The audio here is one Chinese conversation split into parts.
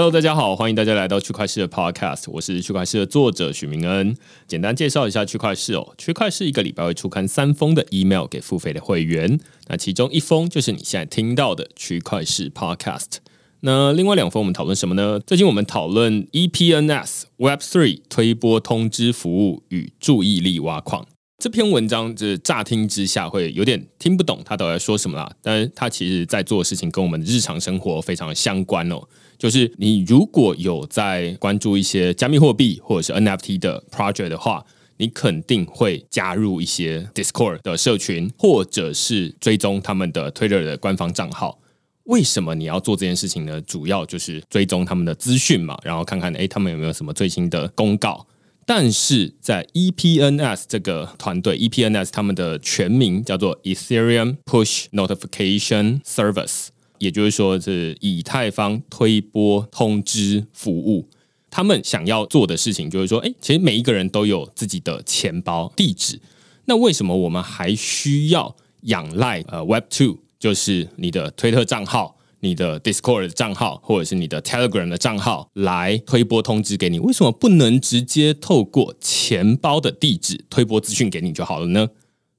Hello，大家好，欢迎大家来到区块市的 Podcast，我是区块市的作者许明恩。简单介绍一下区块市哦，区块市一个礼拜会出刊三封的 email 给付费的会员，那其中一封就是你现在听到的区块市 Podcast。那另外两封我们讨论什么呢？最近我们讨论 EPNS Web Three 推波通知服务与注意力挖矿。这篇文章就是乍听之下会有点听不懂他到底在说什么啦，但是他其实在做的事情跟我们日常生活非常相关哦。就是你如果有在关注一些加密货币或者是 NFT 的 project 的话，你肯定会加入一些 Discord 的社群，或者是追踪他们的 Twitter 的官方账号。为什么你要做这件事情呢？主要就是追踪他们的资讯嘛，然后看看诶他们有没有什么最新的公告。但是在 EPNS 这个团队，EPNS 他们的全名叫做 Ethereum Push Notification Service，也就是说是以太坊推波通知服务。他们想要做的事情就是说，哎，其实每一个人都有自己的钱包地址，那为什么我们还需要仰赖呃 Web Two，就是你的推特账号？你的 Discord 的账号，或者是你的 Telegram 的账号来推播通知给你，为什么不能直接透过钱包的地址推播资讯给你就好了呢？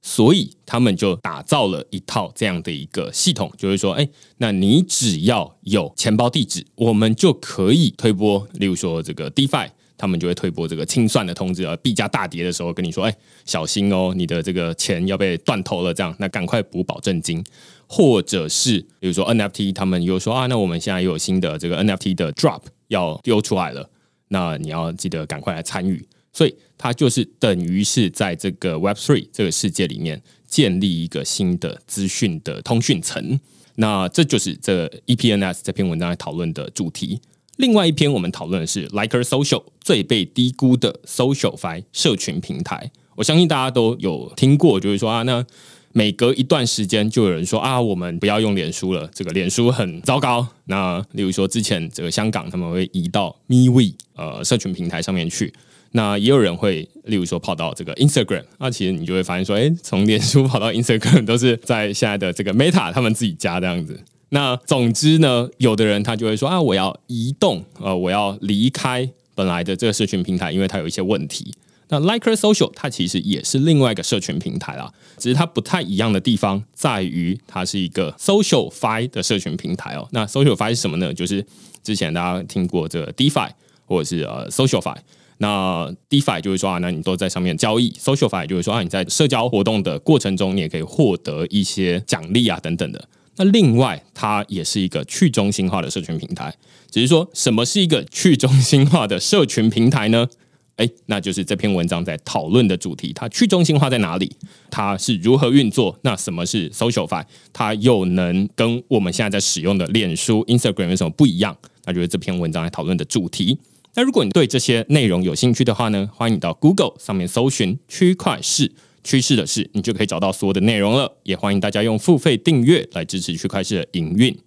所以他们就打造了一套这样的一个系统，就是说，哎，那你只要有钱包地址，我们就可以推播，例如说这个 DeFi。他们就会推播这个清算的通知啊，币价大跌的时候跟你说，哎，小心哦，你的这个钱要被断头了，这样，那赶快补保证金，或者是比如说 NFT，他们又说啊，那我们现在又有新的这个 NFT 的 drop 要丢出来了，那你要记得赶快来参与。所以它就是等于是在这个 Web Three 这个世界里面建立一个新的资讯的通讯层。那这就是这 EPNS 这篇文章来讨论的主题。另外一篇我们讨论的是 Liker Social 最被低估的 SocialFi 社群平台。我相信大家都有听过，就是说啊，那每隔一段时间就有人说啊，我们不要用脸书了，这个脸书很糟糕。那例如说之前这个香港他们会移到 MeWe 呃社群平台上面去，那也有人会例如说跑到这个 Instagram。那其实你就会发现说，哎，从脸书跑到 Instagram 都是在现在的这个 Meta 他们自己家这样子。那总之呢，有的人他就会说啊，我要移动，呃，我要离开本来的这个社群平台，因为它有一些问题。那 Liker Social 它其实也是另外一个社群平台啦，只是它不太一样的地方在于，它是一个 SocialFi 的社群平台哦。那 SocialFi 是什么呢？就是之前大家听过这个 DeFi 或者是呃 SocialFi。那 DeFi 就是说啊，那你都在上面交易；SocialFi 就是说啊，你在社交活动的过程中，你也可以获得一些奖励啊等等的。那另外，它也是一个去中心化的社群平台。只是说，什么是一个去中心化的社群平台呢？哎，那就是这篇文章在讨论的主题。它去中心化在哪里？它是如何运作？那什么是 SocialFi？它又能跟我们现在在使用的脸书、Instagram 有什么不一样？那就是这篇文章来讨论的主题。那如果你对这些内容有兴趣的话呢，欢迎你到 Google 上面搜寻区块市。趋势的事，你就可以找到所有的内容了。也欢迎大家用付费订阅来支持区块链的营运。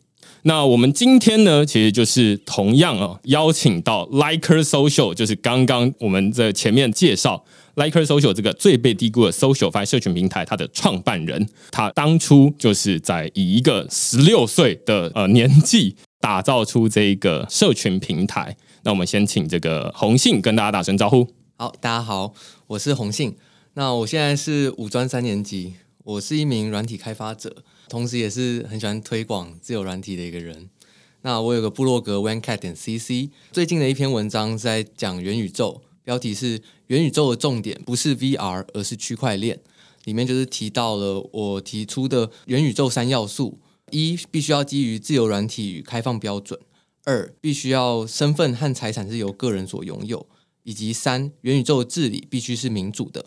那我们今天呢，其实就是同样哦，邀请到 Liker Social，就是刚刚我们在前面介绍 Liker Social 这个最被低估的 Social Fi 社群平台，它的创办人，他当初就是在以一个十六岁的呃年纪打造出这一个社群平台。那我们先请这个红信跟大家打声招呼。好，大家好，我是红信。那我现在是五专三年级，我是一名软体开发者，同时也是很喜欢推广自由软体的一个人。那我有个部落格，vancat 点 CC，最近的一篇文章在讲元宇宙，标题是“元宇宙的重点不是 VR，而是区块链”。里面就是提到了我提出的元宇宙三要素：一，必须要基于自由软体与开放标准；二，必须要身份和财产是由个人所拥有；以及三，元宇宙的治理必须是民主的。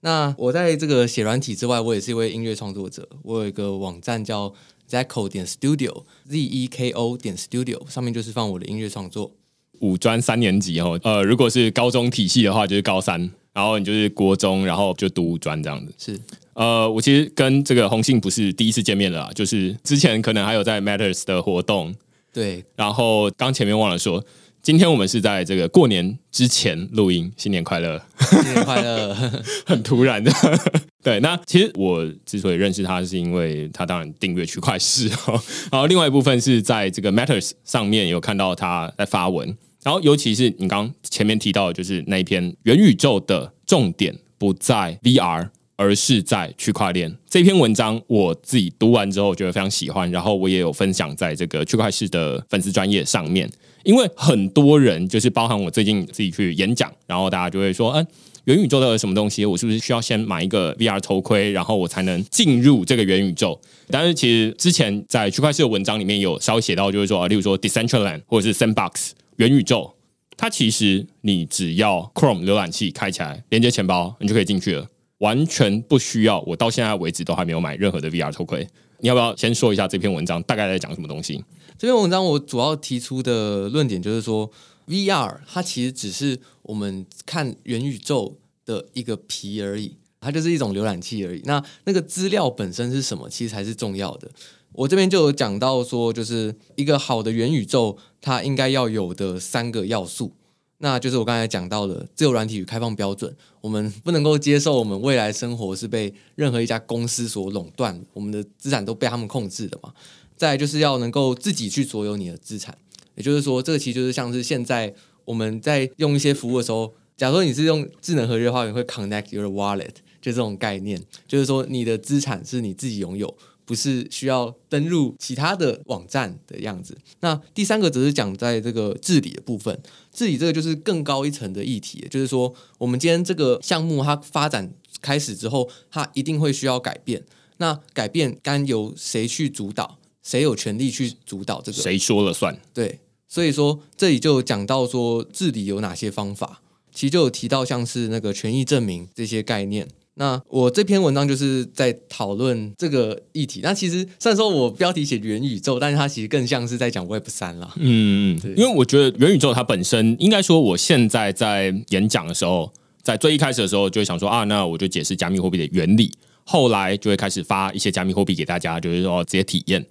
那我在这个写软体之外，我也是一位音乐创作者。我有一个网站叫 Zeko 点 Studio，Z E K O 点 Studio，上面就是放我的音乐创作。五专三年级哦，呃，如果是高中体系的话，就是高三，然后你就是国中，然后就读五专这样子。是，呃，我其实跟这个红信不是第一次见面了，就是之前可能还有在 Matters 的活动。对，然后刚前面忘了说。今天我们是在这个过年之前录音，新年快乐，新年快乐，很突然的。对，那其实我之所以认识他，是因为他当然订阅区块市哦。然后另外一部分是在这个 Matters 上面有看到他在发文，然后尤其是你刚前面提到，就是那一篇元宇宙的重点不在 VR。而是在区块链这篇文章，我自己读完之后觉得非常喜欢，然后我也有分享在这个区块市的粉丝专业上面。因为很多人就是包含我最近自己去演讲，然后大家就会说：“嗯，元宇宙的什么东西？我是不是需要先买一个 VR 头盔，然后我才能进入这个元宇宙？”但是其实之前在区块市的文章里面有稍微写到，就是说，例如说 Decentraland 或者是 Sandbox 元宇宙，它其实你只要 Chrome 浏览器开起来，连接钱包，你就可以进去了。完全不需要，我到现在为止都还没有买任何的 VR 头盔。你要不要先说一下这篇文章大概在讲什么东西？这篇文章我主要提出的论点就是说，VR 它其实只是我们看元宇宙的一个皮而已，它就是一种浏览器而已。那那个资料本身是什么，其实才是重要的。我这边就有讲到说，就是一个好的元宇宙，它应该要有的三个要素。那就是我刚才讲到的自由软体与开放标准，我们不能够接受我们未来生活是被任何一家公司所垄断，我们的资产都被他们控制的嘛。再就是要能够自己去所有你的资产，也就是说，这个其实就是像是现在我们在用一些服务的时候，假如说你是用智能合约的话，你会 connect your wallet，就这种概念，就是说你的资产是你自己拥有。不是需要登录其他的网站的样子。那第三个则是讲在这个治理的部分，治理这个就是更高一层的议题，就是说我们今天这个项目它发展开始之后，它一定会需要改变。那改变该由谁去主导？谁有权利去主导这个？谁说了算？对，所以说这里就讲到说治理有哪些方法，其实就有提到像是那个权益证明这些概念。那我这篇文章就是在讨论这个议题。那其实虽然说我标题写元宇宙，但是它其实更像是在讲 Web 三了。嗯嗯，因为我觉得元宇宙它本身，应该说我现在在演讲的时候，在最一开始的时候就会想说啊，那我就解释加密货币的原理。后来就会开始发一些加密货币给大家，就是说直接体验。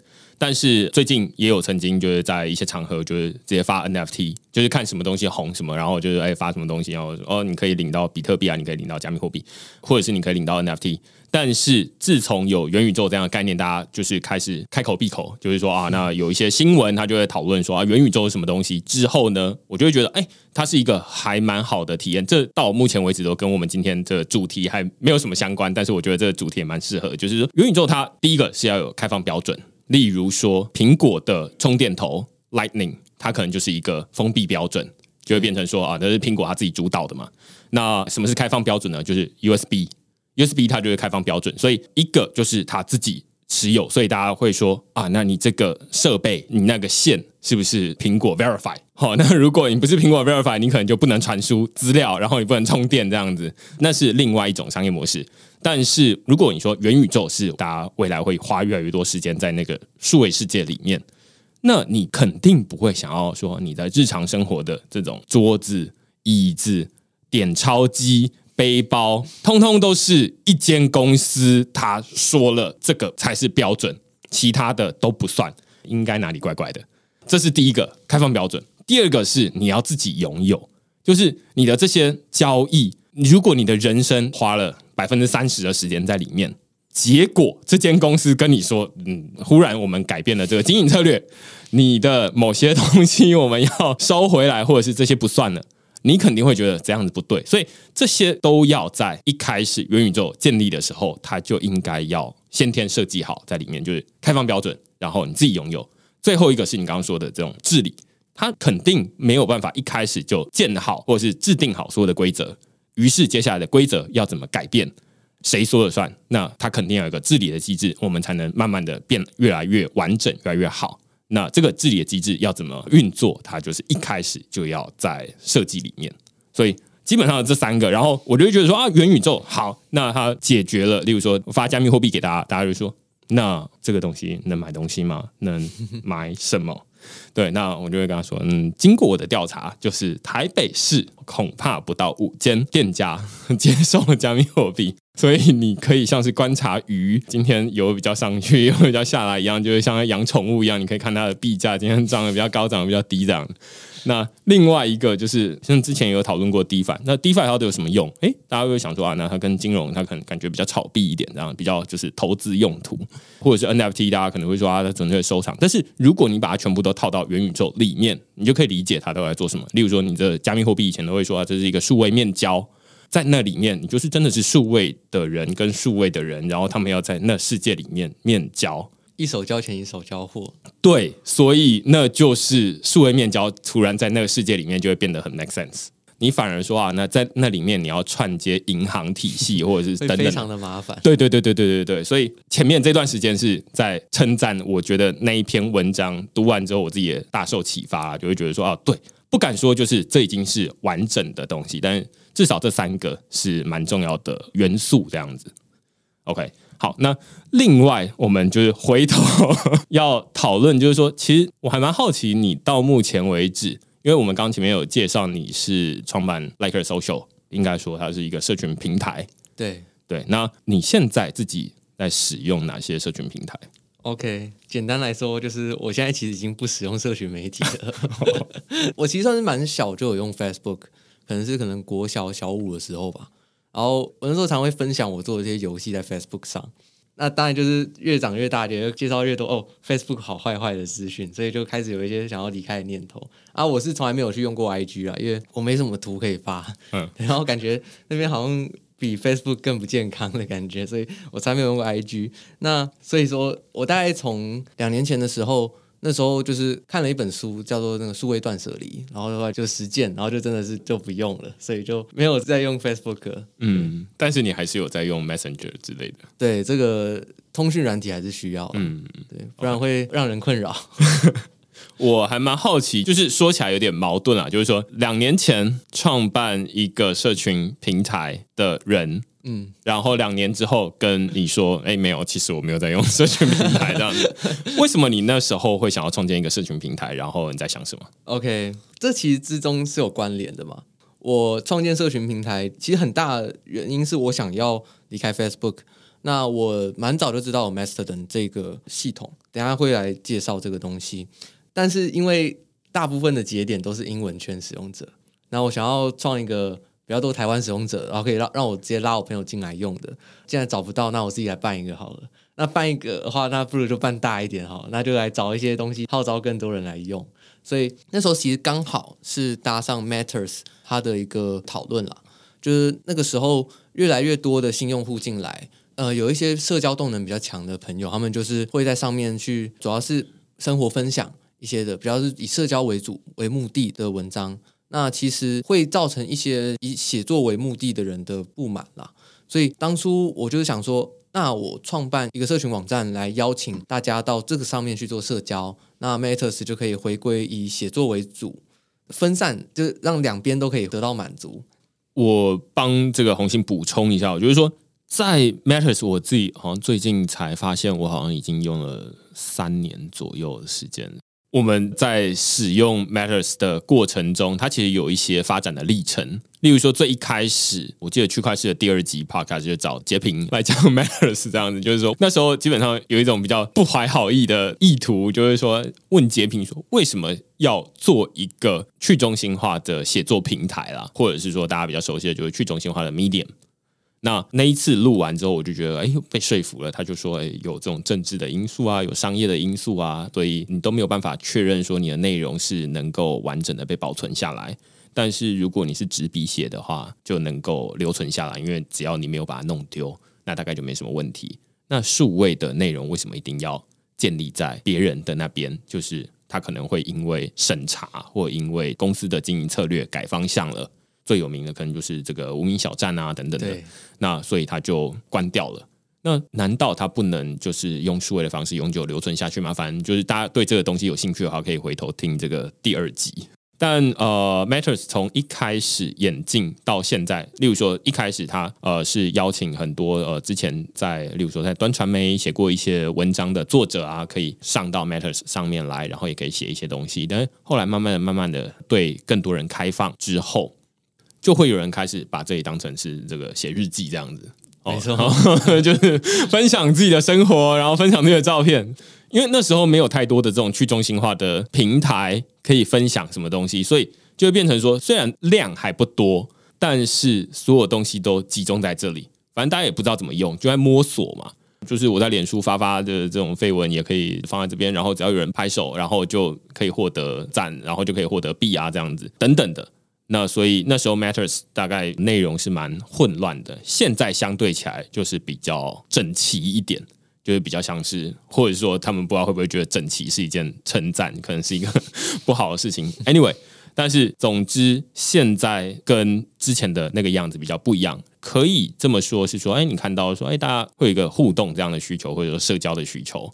但是最近也有曾经就是在一些场合，就是直接发 NFT，就是看什么东西红什么，然后就是哎发什么东西，然后哦你可以领到比特币啊，你可以领到加密货币，或者是你可以领到 NFT。但是自从有元宇宙这样的概念，大家就是开始开口闭口，就是说啊，那有一些新闻他就会讨论说啊元宇宙是什么东西。之后呢，我就会觉得哎，它是一个还蛮好的体验。这到目前为止都跟我们今天的主题还没有什么相关，但是我觉得这个主题也蛮适合。就是说元宇宙它第一个是要有开放标准。例如说，苹果的充电头 Lightning，它可能就是一个封闭标准，就会变成说啊，那是苹果它自己主导的嘛。那什么是开放标准呢？就是 USB，USB 它就是开放标准。所以一个就是它自己持有，所以大家会说啊，那你这个设备，你那个线是不是苹果 Verify？好，那如果你不是苹果 Verify，你可能就不能传输资料，然后你不能充电这样子，那是另外一种商业模式。但是如果你说元宇宙是大家未来会花越来越多时间在那个数位世界里面，那你肯定不会想要说你在日常生活的这种桌子、椅子、点钞机、背包，通通都是一间公司他说了这个才是标准，其他的都不算，应该哪里怪怪的？这是第一个开放标准。第二个是你要自己拥有，就是你的这些交易。如果你的人生花了百分之三十的时间在里面，结果这间公司跟你说：“嗯，忽然我们改变了这个经营策略，你的某些东西我们要收回来，或者是这些不算了。”你肯定会觉得这样子不对，所以这些都要在一开始元宇宙建立的时候，它就应该要先天设计好在里面，就是开放标准，然后你自己拥有。最后一个是你刚刚说的这种治理他肯定没有办法一开始就建好或是制定好所有的规则。于是接下来的规则要怎么改变，谁说了算？那他肯定要有一个治理的机制，我们才能慢慢的变越来越完整，越来越好。那这个治理的机制要怎么运作？它就是一开始就要在设计里面。所以基本上这三个，然后我就会觉得说啊，元宇宙好，那它解决了，例如说发加密货币给大家，大家就说，那这个东西能买东西吗？能买什么？对，那我就会跟他说，嗯，经过我的调查，就是台北市恐怕不到五间店家 接受了加密货币，所以你可以像是观察鱼今天有比较上去，有比较下来一样，就是像养宠物一样，你可以看它的币价今天涨得比较高，涨得比较低这样。那另外一个就是，像之前有讨论过 DeFi，那 DeFi 它都有什么用？诶，大家会想说啊，那它跟金融它可能感觉比较炒币一点，这样比较就是投资用途，或者是 NFT，大家可能会说啊，它纯粹收藏。但是如果你把它全部都套到元宇宙里面，你就可以理解它都在做什么。例如说，你的加密货币以前都会说这是一个数位面交，在那里面你就是真的是数位的人跟数位的人，然后他们要在那世界里面面交。一手交钱一手交货，对，所以那就是数位面交，突然在那个世界里面就会变得很 make sense。你反而说啊，那在那里面你要串接银行体系或者是 等等，非常的麻烦。对对对对对对对，所以前面这段时间是在称赞，我觉得那一篇文章读完之后，我自己也大受启发，就会觉得说啊，对，不敢说就是这已经是完整的东西，但是至少这三个是蛮重要的元素，这样子。OK。好，那另外我们就是回头 要讨论，就是说，其实我还蛮好奇，你到目前为止，因为我们刚前面有介绍你是创办 Like Social，应该说它是一个社群平台。对对，那你现在自己在使用哪些社群平台？OK，简单来说，就是我现在其实已经不使用社群媒体了。我其实算是蛮小就有用 Facebook，可能是可能国小小五的时候吧。然后我那时候常会分享我做的这些游戏在 Facebook 上，那当然就是越长越大，就介绍越多哦，Facebook 好坏坏的资讯，所以就开始有一些想要离开的念头。啊，我是从来没有去用过 IG 啊，因为我没什么图可以发，嗯，然后感觉那边好像比 Facebook 更不健康的感觉，所以我才没有用过 IG。那所以说我大概从两年前的时候。那时候就是看了一本书，叫做那个数位断舍离，然后的话就实践，然后就真的是就不用了，所以就没有再用 Facebook。嗯，但是你还是有在用 Messenger 之类的。对，这个通讯软体还是需要，嗯，对，不然会让人困扰。我还蛮好奇，就是说起来有点矛盾啊，就是说两年前创办一个社群平台的人。嗯，然后两年之后跟你说，哎，没有，其实我没有在用社群平台这样子。为什么你那时候会想要创建一个社群平台？然后你在想什么？OK，这其实之中是有关联的嘛。我创建社群平台，其实很大原因是我想要离开 Facebook。那我蛮早就知道 Mastodon 这个系统，等下会来介绍这个东西。但是因为大部分的节点都是英文圈使用者，那我想要创一个。比较多台湾使用者，然后可以让让我直接拉我朋友进来用的。既然找不到，那我自己来办一个好了。那办一个的话，那不如就办大一点好，那就来找一些东西，号召更多人来用。所以那时候其实刚好是搭上 Matters 它的一个讨论了，就是那个时候越来越多的新用户进来，呃，有一些社交动能比较强的朋友，他们就是会在上面去，主要是生活分享一些的，比较是以社交为主为目的的文章。那其实会造成一些以写作为目的的人的不满啦，所以当初我就是想说，那我创办一个社群网站来邀请大家到这个上面去做社交，那 Matters 就可以回归以写作为主，分散就是让两边都可以得到满足。我帮这个红星补充一下，我就是说在 Matters 我自己好像最近才发现，我好像已经用了三年左右的时间。我们在使用 Matters 的过程中，它其实有一些发展的历程。例如说，最一开始，我记得区块链的第二集 Podcast 就找截屏来讲 Matters 这样子，就是说那时候基本上有一种比较不怀好意的意图，就是说问截屏说为什么要做一个去中心化的写作平台啦，或者是说大家比较熟悉的就是去中心化的 Medium。那那一次录完之后，我就觉得哎，被说服了。他就说，哎，有这种政治的因素啊，有商业的因素啊，所以你都没有办法确认说你的内容是能够完整的被保存下来。但是如果你是纸笔写的话，就能够留存下来，因为只要你没有把它弄丢，那大概就没什么问题。那数位的内容为什么一定要建立在别人的那边？就是。他可能会因为审查或因为公司的经营策略改方向了。最有名的可能就是这个无名小站啊等等的，那所以它就关掉了。那难道它不能就是用数位的方式永久留存下去吗？反正就是大家对这个东西有兴趣的话，可以回头听这个第二集。但呃，Matters 从一开始演进到现在，例如说一开始他呃是邀请很多呃之前在例如说在端传媒写过一些文章的作者啊，可以上到 Matters 上面来，然后也可以写一些东西。但是后来慢慢的、慢慢的对更多人开放之后，就会有人开始把这里当成是这个写日记这样子。没错 就是分享自己的生活，然后分享自己的照片。因为那时候没有太多的这种去中心化的平台可以分享什么东西，所以就会变成说，虽然量还不多，但是所有东西都集中在这里。反正大家也不知道怎么用，就在摸索嘛。就是我在脸书发发的这种绯闻也可以放在这边，然后只要有人拍手，然后就可以获得赞，然后就可以获得币啊这样子等等的。那所以那时候 Matters 大概内容是蛮混乱的，现在相对起来就是比较整齐一点，就是比较像是，或者说他们不知道会不会觉得整齐是一件 称赞，可能是一个 不好的事情。Anyway，但是总之现在跟之前的那个样子比较不一样，可以这么说，是说，哎，你看到说，哎，大家会有一个互动这样的需求，或者说社交的需求。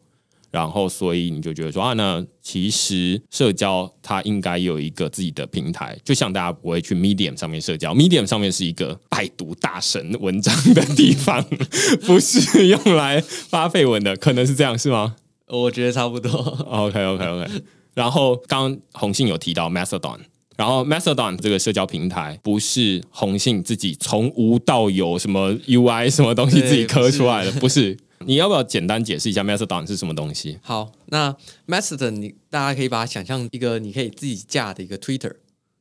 然后，所以你就觉得说啊，那其实社交它应该有一个自己的平台，就像大家不会去 Medium 上面社交，Medium 上面是一个拜读大神文章的地方，不是用来发绯闻的，可能是这样，是吗我觉得差不多。？OK OK OK。然后刚刚红信有提到 Mastodon，然后 Mastodon 这个社交平台不是红信自己从无到有什么 UI 什么东西自己磕出来的，不是。你要不要简单解释一下 Mastodon 是什么东西？好，那 Mastodon 你大家可以把它想象一个你可以自己架的一个 Twitter，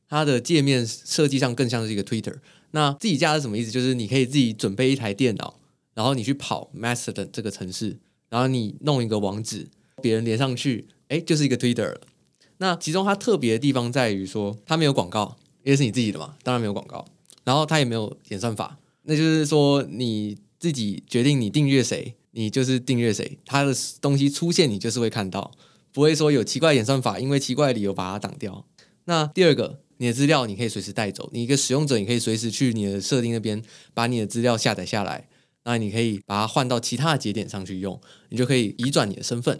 它的界面设计上更像是一个 Twitter。那自己架是什么意思？就是你可以自己准备一台电脑，然后你去跑 Mastodon 这个城市，然后你弄一个网址，别人连上去，哎，就是一个 Twitter 了。那其中它特别的地方在于说，它没有广告，因为是你自己的嘛，当然没有广告。然后它也没有演算法，那就是说你自己决定你订阅谁，你就是订阅谁，他的东西出现你就是会看到，不会说有奇怪演算法，因为奇怪理由把它挡掉。那第二个，你的资料你可以随时带走，你一个使用者你可以随时去你的设定那边把你的资料下载下来，那你可以把它换到其他的节点上去用，你就可以移转你的身份。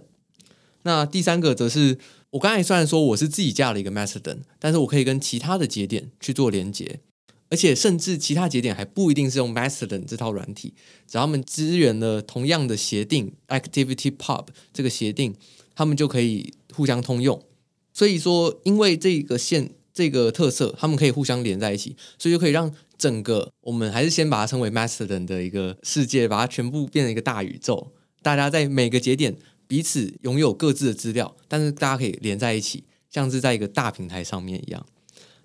那第三个则是我刚才虽然说我是自己架了一个 Mastodon，但是我可以跟其他的节点去做连接，而且甚至其他节点还不一定是用 Mastodon 这套软体，只要他们支援了同样的协定 Activity Pub 这个协定，他们就可以互相通用。所以说，因为这个线这个特色，他们可以互相连在一起，所以就可以让整个我们还是先把它称为 Mastodon 的一个世界，把它全部变成一个大宇宙。大家在每个节点彼此拥有各自的资料，但是大家可以连在一起，像是在一个大平台上面一样。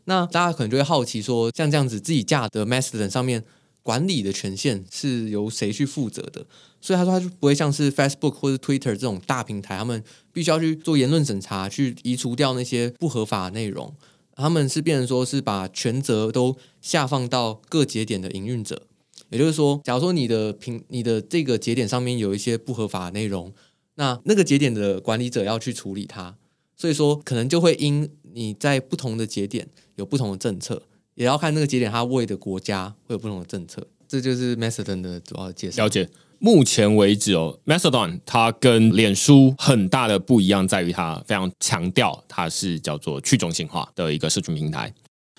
那大家可能就会好奇说，像这样子自己架的 Mastodon 上面管理的权限是由谁去负责的？所以他说，他就不会像是 Facebook 或者 Twitter 这种大平台，他们必须要去做言论审查，去移除掉那些不合法的内容。他们是变成说是把权责都下放到各节点的营运者，也就是说，假如说你的平你的这个节点上面有一些不合法的内容，那那个节点的管理者要去处理它，所以说可能就会因你在不同的节点有不同的政策，也要看那个节点它为的国家会有不同的政策。这就是 Mastodon 的主要的介绍。了解。目前为止哦，Mastodon 它跟脸书很大的不一样在于它非常强调它是叫做去中心化的一个社群平台。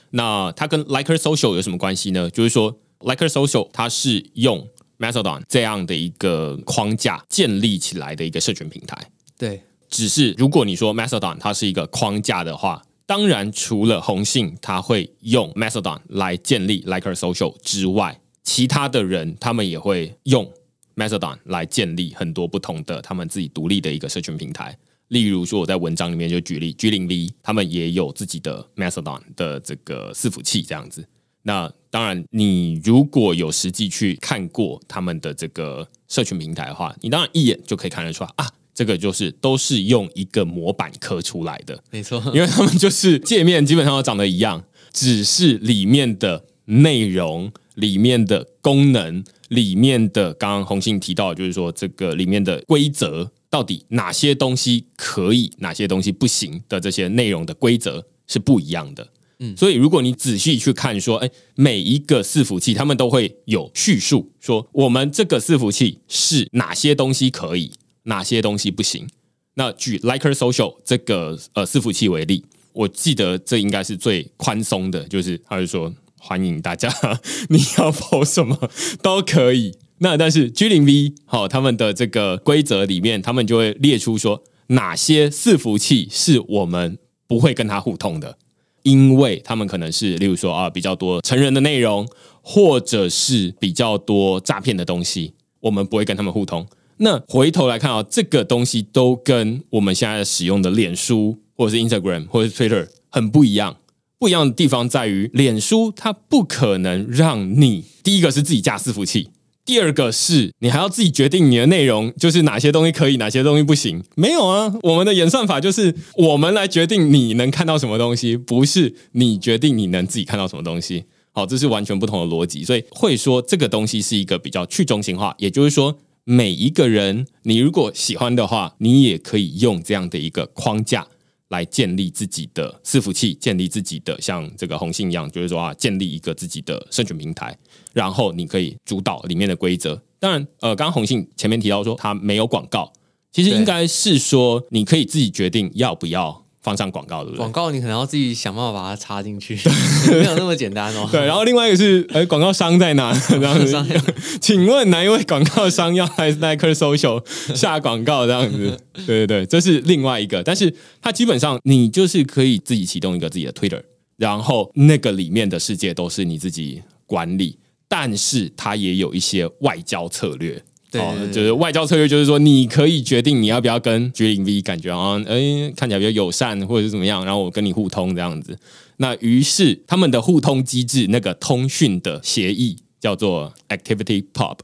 那它跟 Liker Social 有什么关系呢？就是说 Liker Social 它是用 Mastodon 这样的一个框架建立起来的一个社群平台。对，只是如果你说 Mastodon 它是一个框架的话，当然除了红信它会用 Mastodon 来建立 Liker Social 之外，其他的人他们也会用 Mastodon 来建立很多不同的他们自己独立的一个社群平台。例如说，我在文章里面就举例，G 零 V 他们也有自己的 Mastodon 的这个伺服器这样子。那当然，你如果有实际去看过他们的这个社群平台的话，你当然一眼就可以看得出来啊，这个就是都是用一个模板刻出来的。没错，因为他们就是界面基本上都长得一样，只是里面的内容、里面的功能、里面的刚刚红信提到，就是说这个里面的规则到底哪些东西可以，哪些东西不行的这些内容的规则是不一样的。嗯，所以如果你仔细去看，说，哎，每一个伺服器，他们都会有叙述，说我们这个伺服器是哪些东西可以，哪些东西不行。那举 Liker Social 这个呃伺服器为例，我记得这应该是最宽松的，就是他就说欢迎大家，你要跑什么都可以。那但是 G 零 V 好，他们的这个规则里面，他们就会列出说哪些伺服器是我们不会跟它互通的。因为他们可能是，例如说啊，比较多成人的内容，或者是比较多诈骗的东西，我们不会跟他们互通。那回头来看啊，这个东西都跟我们现在使用的脸书，或者是 Instagram，或者是 Twitter 很不一样。不一样的地方在于，脸书它不可能让你第一个是自己架伺服器。第二个是你还要自己决定你的内容，就是哪些东西可以，哪些东西不行。没有啊，我们的演算法就是我们来决定你能看到什么东西，不是你决定你能自己看到什么东西。好，这是完全不同的逻辑，所以会说这个东西是一个比较去中心化。也就是说，每一个人，你如果喜欢的话，你也可以用这样的一个框架。来建立自己的伺服器，建立自己的像这个红信一样，就是说啊，建立一个自己的社群平台，然后你可以主导里面的规则。当然，呃，刚刚红信前面提到说它没有广告，其实应该是说你可以自己决定要不要。放上广告对不对？广告你可能要自己想办法把它插进去，没有那么简单哦。对，然后另外一个是，哎，广告商在哪？这样子，请问哪一位广告商要来 Nike Social 下广告？这样子，对对对，这是另外一个。但是它基本上你就是可以自己启动一个自己的 Twitter，然后那个里面的世界都是你自己管理，但是它也有一些外交策略。哦，就是外交策略，就是说你可以决定你要不要跟 G 零 V 感觉啊，哎，看起来比较友善，或者是怎么样，然后我跟你互通这样子。那于是他们的互通机制，那个通讯的协议叫做 Activity Pub，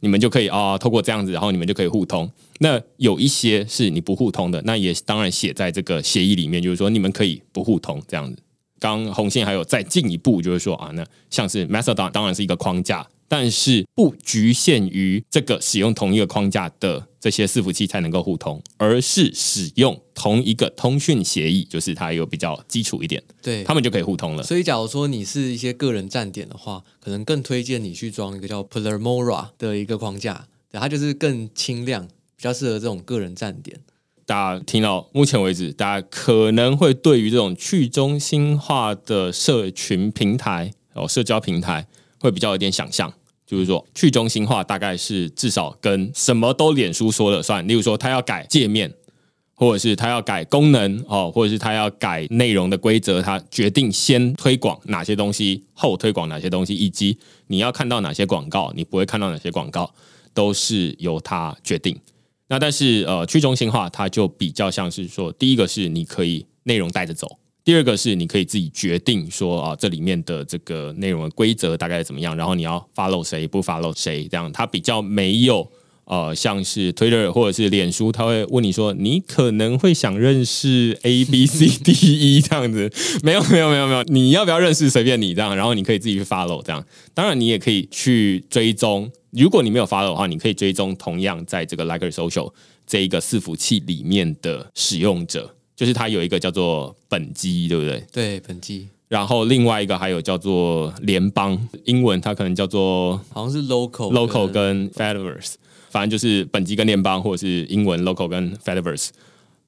你们就可以啊，透过这样子，然后你们就可以互通。那有一些是你不互通的，那也当然写在这个协议里面，就是说你们可以不互通这样子。刚红线还有再进一步，就是说啊，那像是 Mastodon 当然是一个框架。但是不局限于这个使用同一个框架的这些伺服器才能够互通，而是使用同一个通讯协议，就是它有比较基础一点，对他们就可以互通了。所以，假如说你是一些个人站点的话，可能更推荐你去装一个叫 Polarmora 的一个框架，对，它就是更轻量，比较适合这种个人站点。大家听到目前为止，大家可能会对于这种去中心化的社群平台哦，社交平台会比较有点想象。就是说，去中心化大概是至少跟什么都脸书说了算。例如说，他要改界面，或者是他要改功能哦，或者是他要改内容的规则，他决定先推广哪些东西，后推广哪些东西，以及你要看到哪些广告，你不会看到哪些广告，都是由他决定。那但是呃，去中心化它就比较像是说，第一个是你可以内容带着走。第二个是你可以自己决定说啊，这里面的这个内容的规则大概怎么样，然后你要 follow 谁不 follow 谁，这样它比较没有呃，像是 Twitter 或者是脸书，他会问你说你可能会想认识 A B C D E 这样子，没有没有没有没有，你要不要认识随便你这样，然后你可以自己去 follow 这样，当然你也可以去追踪，如果你没有 follow 的话，你可以追踪同样在这个 Like Social 这一个伺服器里面的使用者。就是它有一个叫做本机，对不对？对，本机。然后另外一个还有叫做联邦，英文它可能叫做好像是 local，local 跟 f e d e r s e 反正就是本机跟联邦，或者是英文 local 跟 f e d e r s e。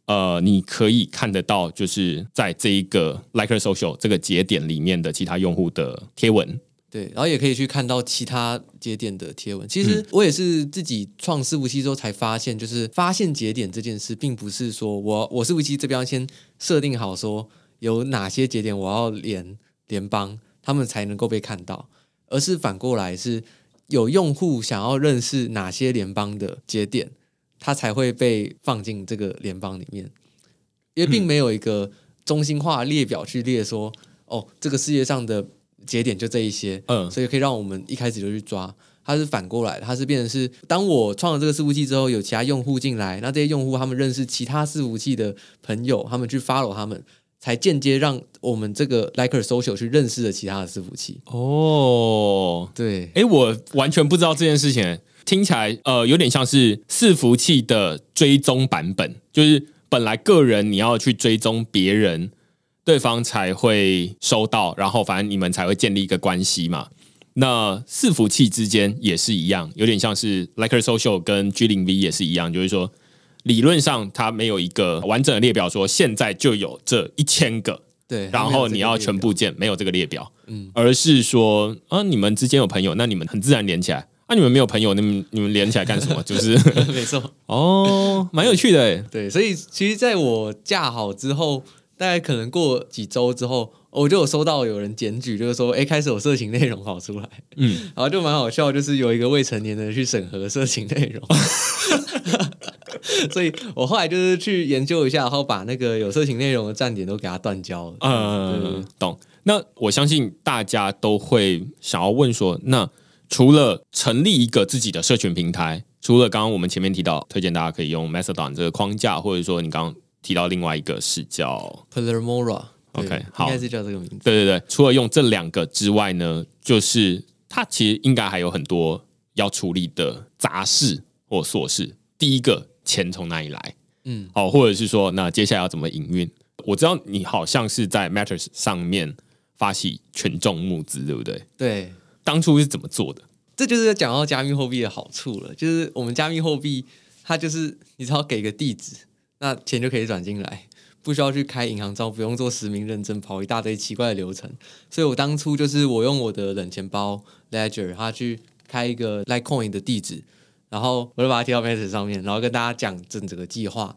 呃，你可以看得到，就是在这一个 Liker Social 这个节点里面的其他用户的贴文。对，然后也可以去看到其他节点的贴文。其实我也是自己创伺服器之后才发现，就是发现节点这件事，并不是说我我伺服器这边先设定好说有哪些节点我要连联邦，他们才能够被看到，而是反过来是有用户想要认识哪些联邦的节点，它才会被放进这个联邦里面，因为并没有一个中心化列表去列说，哦，这个世界上的。节点就这一些，嗯，所以可以让我们一开始就去抓。它是反过来，它是变成是，当我创了这个伺服器之后，有其他用户进来，那这些用户他们认识其他伺服器的朋友，他们去 follow 他们，才间接让我们这个 Liker Social 去认识了其他的伺服器。哦，对，哎，我完全不知道这件事情，听起来呃有点像是伺服器的追踪版本，就是本来个人你要去追踪别人，对方才会收到，然后反正你们才会建立一个关系嘛。那伺服器之间也是一样，有点像是 Liker Social 跟 G 零 V 也是一样，就是说理论上它没有一个完整的列表，说现在就有这一千个。对，然后你要全部建，没有这个列表，嗯，而是说啊，你们之间有朋友，那你们很自然连起来。啊，你们没有朋友，你们你们连起来干什么？就是 没错，哦，蛮有趣的，对。所以其实在我架好之后，大概可能过几周之后，我就有收到有人检举，就是说，哎，开始有色情内容跑出来，嗯，然后就蛮好笑，就是有一个未成年人去审核色情内容。所以我后来就是去研究一下，然后把那个有色情内容的站点都给它断交了。嗯，懂。那我相信大家都会想要问说，那除了成立一个自己的社群平台，除了刚刚我们前面提到推荐大家可以用 Mastodon 这个框架，或者说你刚刚提到另外一个是叫 Palermora，OK，好，应该是叫这个名字。对对对，除了用这两个之外呢，就是它其实应该还有很多要处理的杂事或琐事。第一个。钱从哪里来？嗯，好，或者是说，那接下来要怎么营运？我知道你好像是在 Matters 上面发起群众募资，对不对？对，当初是怎么做的？这就是讲到加密货币的好处了，就是我们加密货币，它就是你只要给个地址，那钱就可以转进来，不需要去开银行账，不用做实名认证，跑一大堆奇怪的流程。所以我当初就是我用我的冷钱包 Ledger，它去开一个 Litecoin 的地址。然后我就把它贴到 Message 上面，然后跟大家讲整整个计划，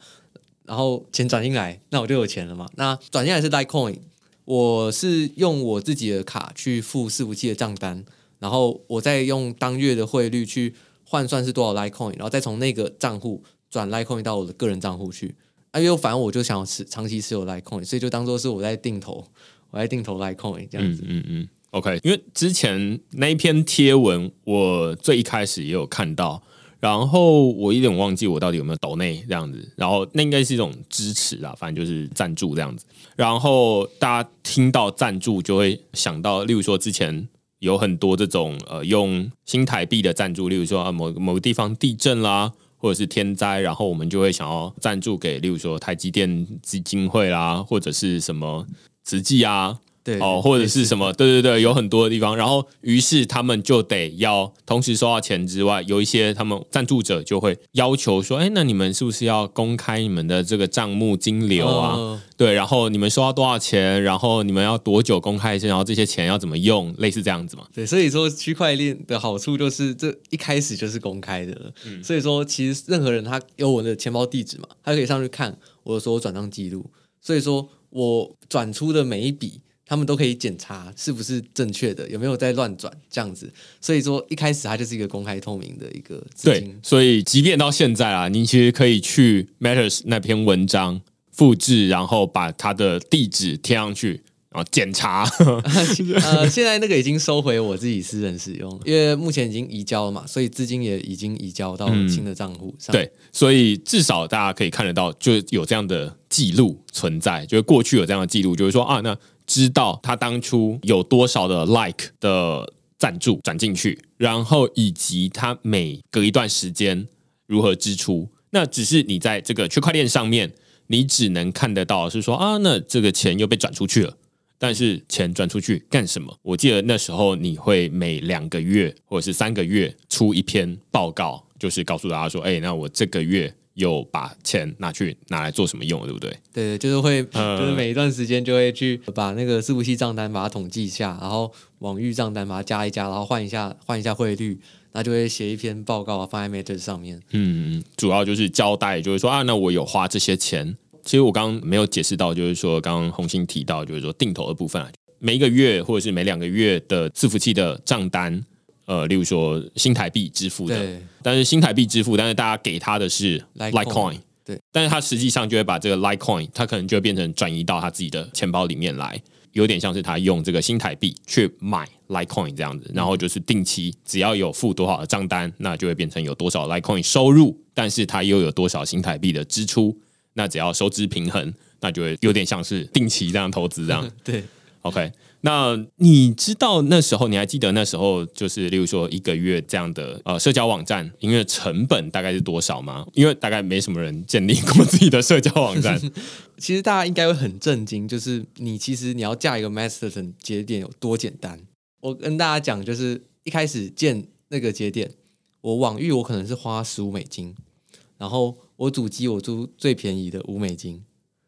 然后钱转进来，那我就有钱了嘛。那转进来是 Litecoin，我是用我自己的卡去付伺服器的账单，然后我再用当月的汇率去换算是多少 Litecoin，然后再从那个账户转 Litecoin 到我的个人账户去。啊，因为反正我就想持长期持有 Litecoin，所以就当做是我在定投，我在定投 Litecoin 这样子。嗯嗯 OK，因为之前那一篇贴文，我最一开始也有看到。然后我有点忘记我到底有没有抖内这样子，然后那应该是一种支持啊，反正就是赞助这样子。然后大家听到赞助就会想到，例如说之前有很多这种呃用新台币的赞助，例如说啊某某个地方地震啦，或者是天灾，然后我们就会想要赞助给，例如说台积电基金会啦，或者是什么慈济啊。对哦，或者是什么？对对对，有很多的地方，然后于是他们就得要同时收到钱之外，有一些他们赞助者就会要求说：“哎，那你们是不是要公开你们的这个账目金流啊？对，然后你们收到多少钱？然后你们要多久公开一次？然后这些钱要怎么用？类似这样子嘛？对，所以说区块链的好处就是这一开始就是公开的，所以说其实任何人他有我的钱包地址嘛，他可以上去看我的转账记录，所以说我转出的每一笔。他们都可以检查是不是正确的，有没有在乱转这样子。所以说一开始它就是一个公开透明的一个资金。所以即便到现在啊，您其实可以去 Matters 那篇文章复制，然后把它的地址贴上去。检查，呃，现在那个已经收回我自己私人使用，因为目前已经移交了嘛，所以资金也已经移交到新的账户上。对，所以至少大家可以看得到，就有这样的记录存在，就是过去有这样的记录，就是说啊，那知道他当初有多少的 like 的赞助转进去，然后以及他每隔一段时间如何支出，那只是你在这个区块链上面，你只能看得到是说啊，那这个钱又被转出去了。但是钱转出去干什么？我记得那时候你会每两个月或者是三个月出一篇报告，就是告诉大家说：“哎，那我这个月有把钱拿去拿来做什么用，对不对？”对，就是会，就是每一段时间就会去把那个伺服器账单把它统计一下，然后网域账单把它加一加，然后换一下换一下汇率，那就会写一篇报告放在 Matter 上面。嗯，主要就是交代，就是说啊，那我有花这些钱。其实我刚刚没有解释到，就是说刚刚红星提到，就是说定投的部分，每一个月或者是每两个月的伺服器的账单，呃，例如说新台币支付的，但是新台币支付，但是大家给他的是 Litecoin，对，但是他实际上就会把这个 Litecoin，他可能就会变成转移到他自己的钱包里面来，有点像是他用这个新台币去买 Litecoin 这样子，然后就是定期只要有付多少的账单，那就会变成有多少 Litecoin 收入，但是他又有多少新台币的支出。那只要收支平衡，那就会有点像是定期这样投资这样。对，OK，那你知道那时候你还记得那时候就是，例如说一个月这样的呃社交网站，因为成本大概是多少吗？因为大概没什么人建立过自己的社交网站。其实大家应该会很震惊，就是你其实你要架一个 master 的节点有多简单。我跟大家讲，就是一开始建那个节点，我网域我可能是花十五美金，然后我主机我租最便宜的五美金，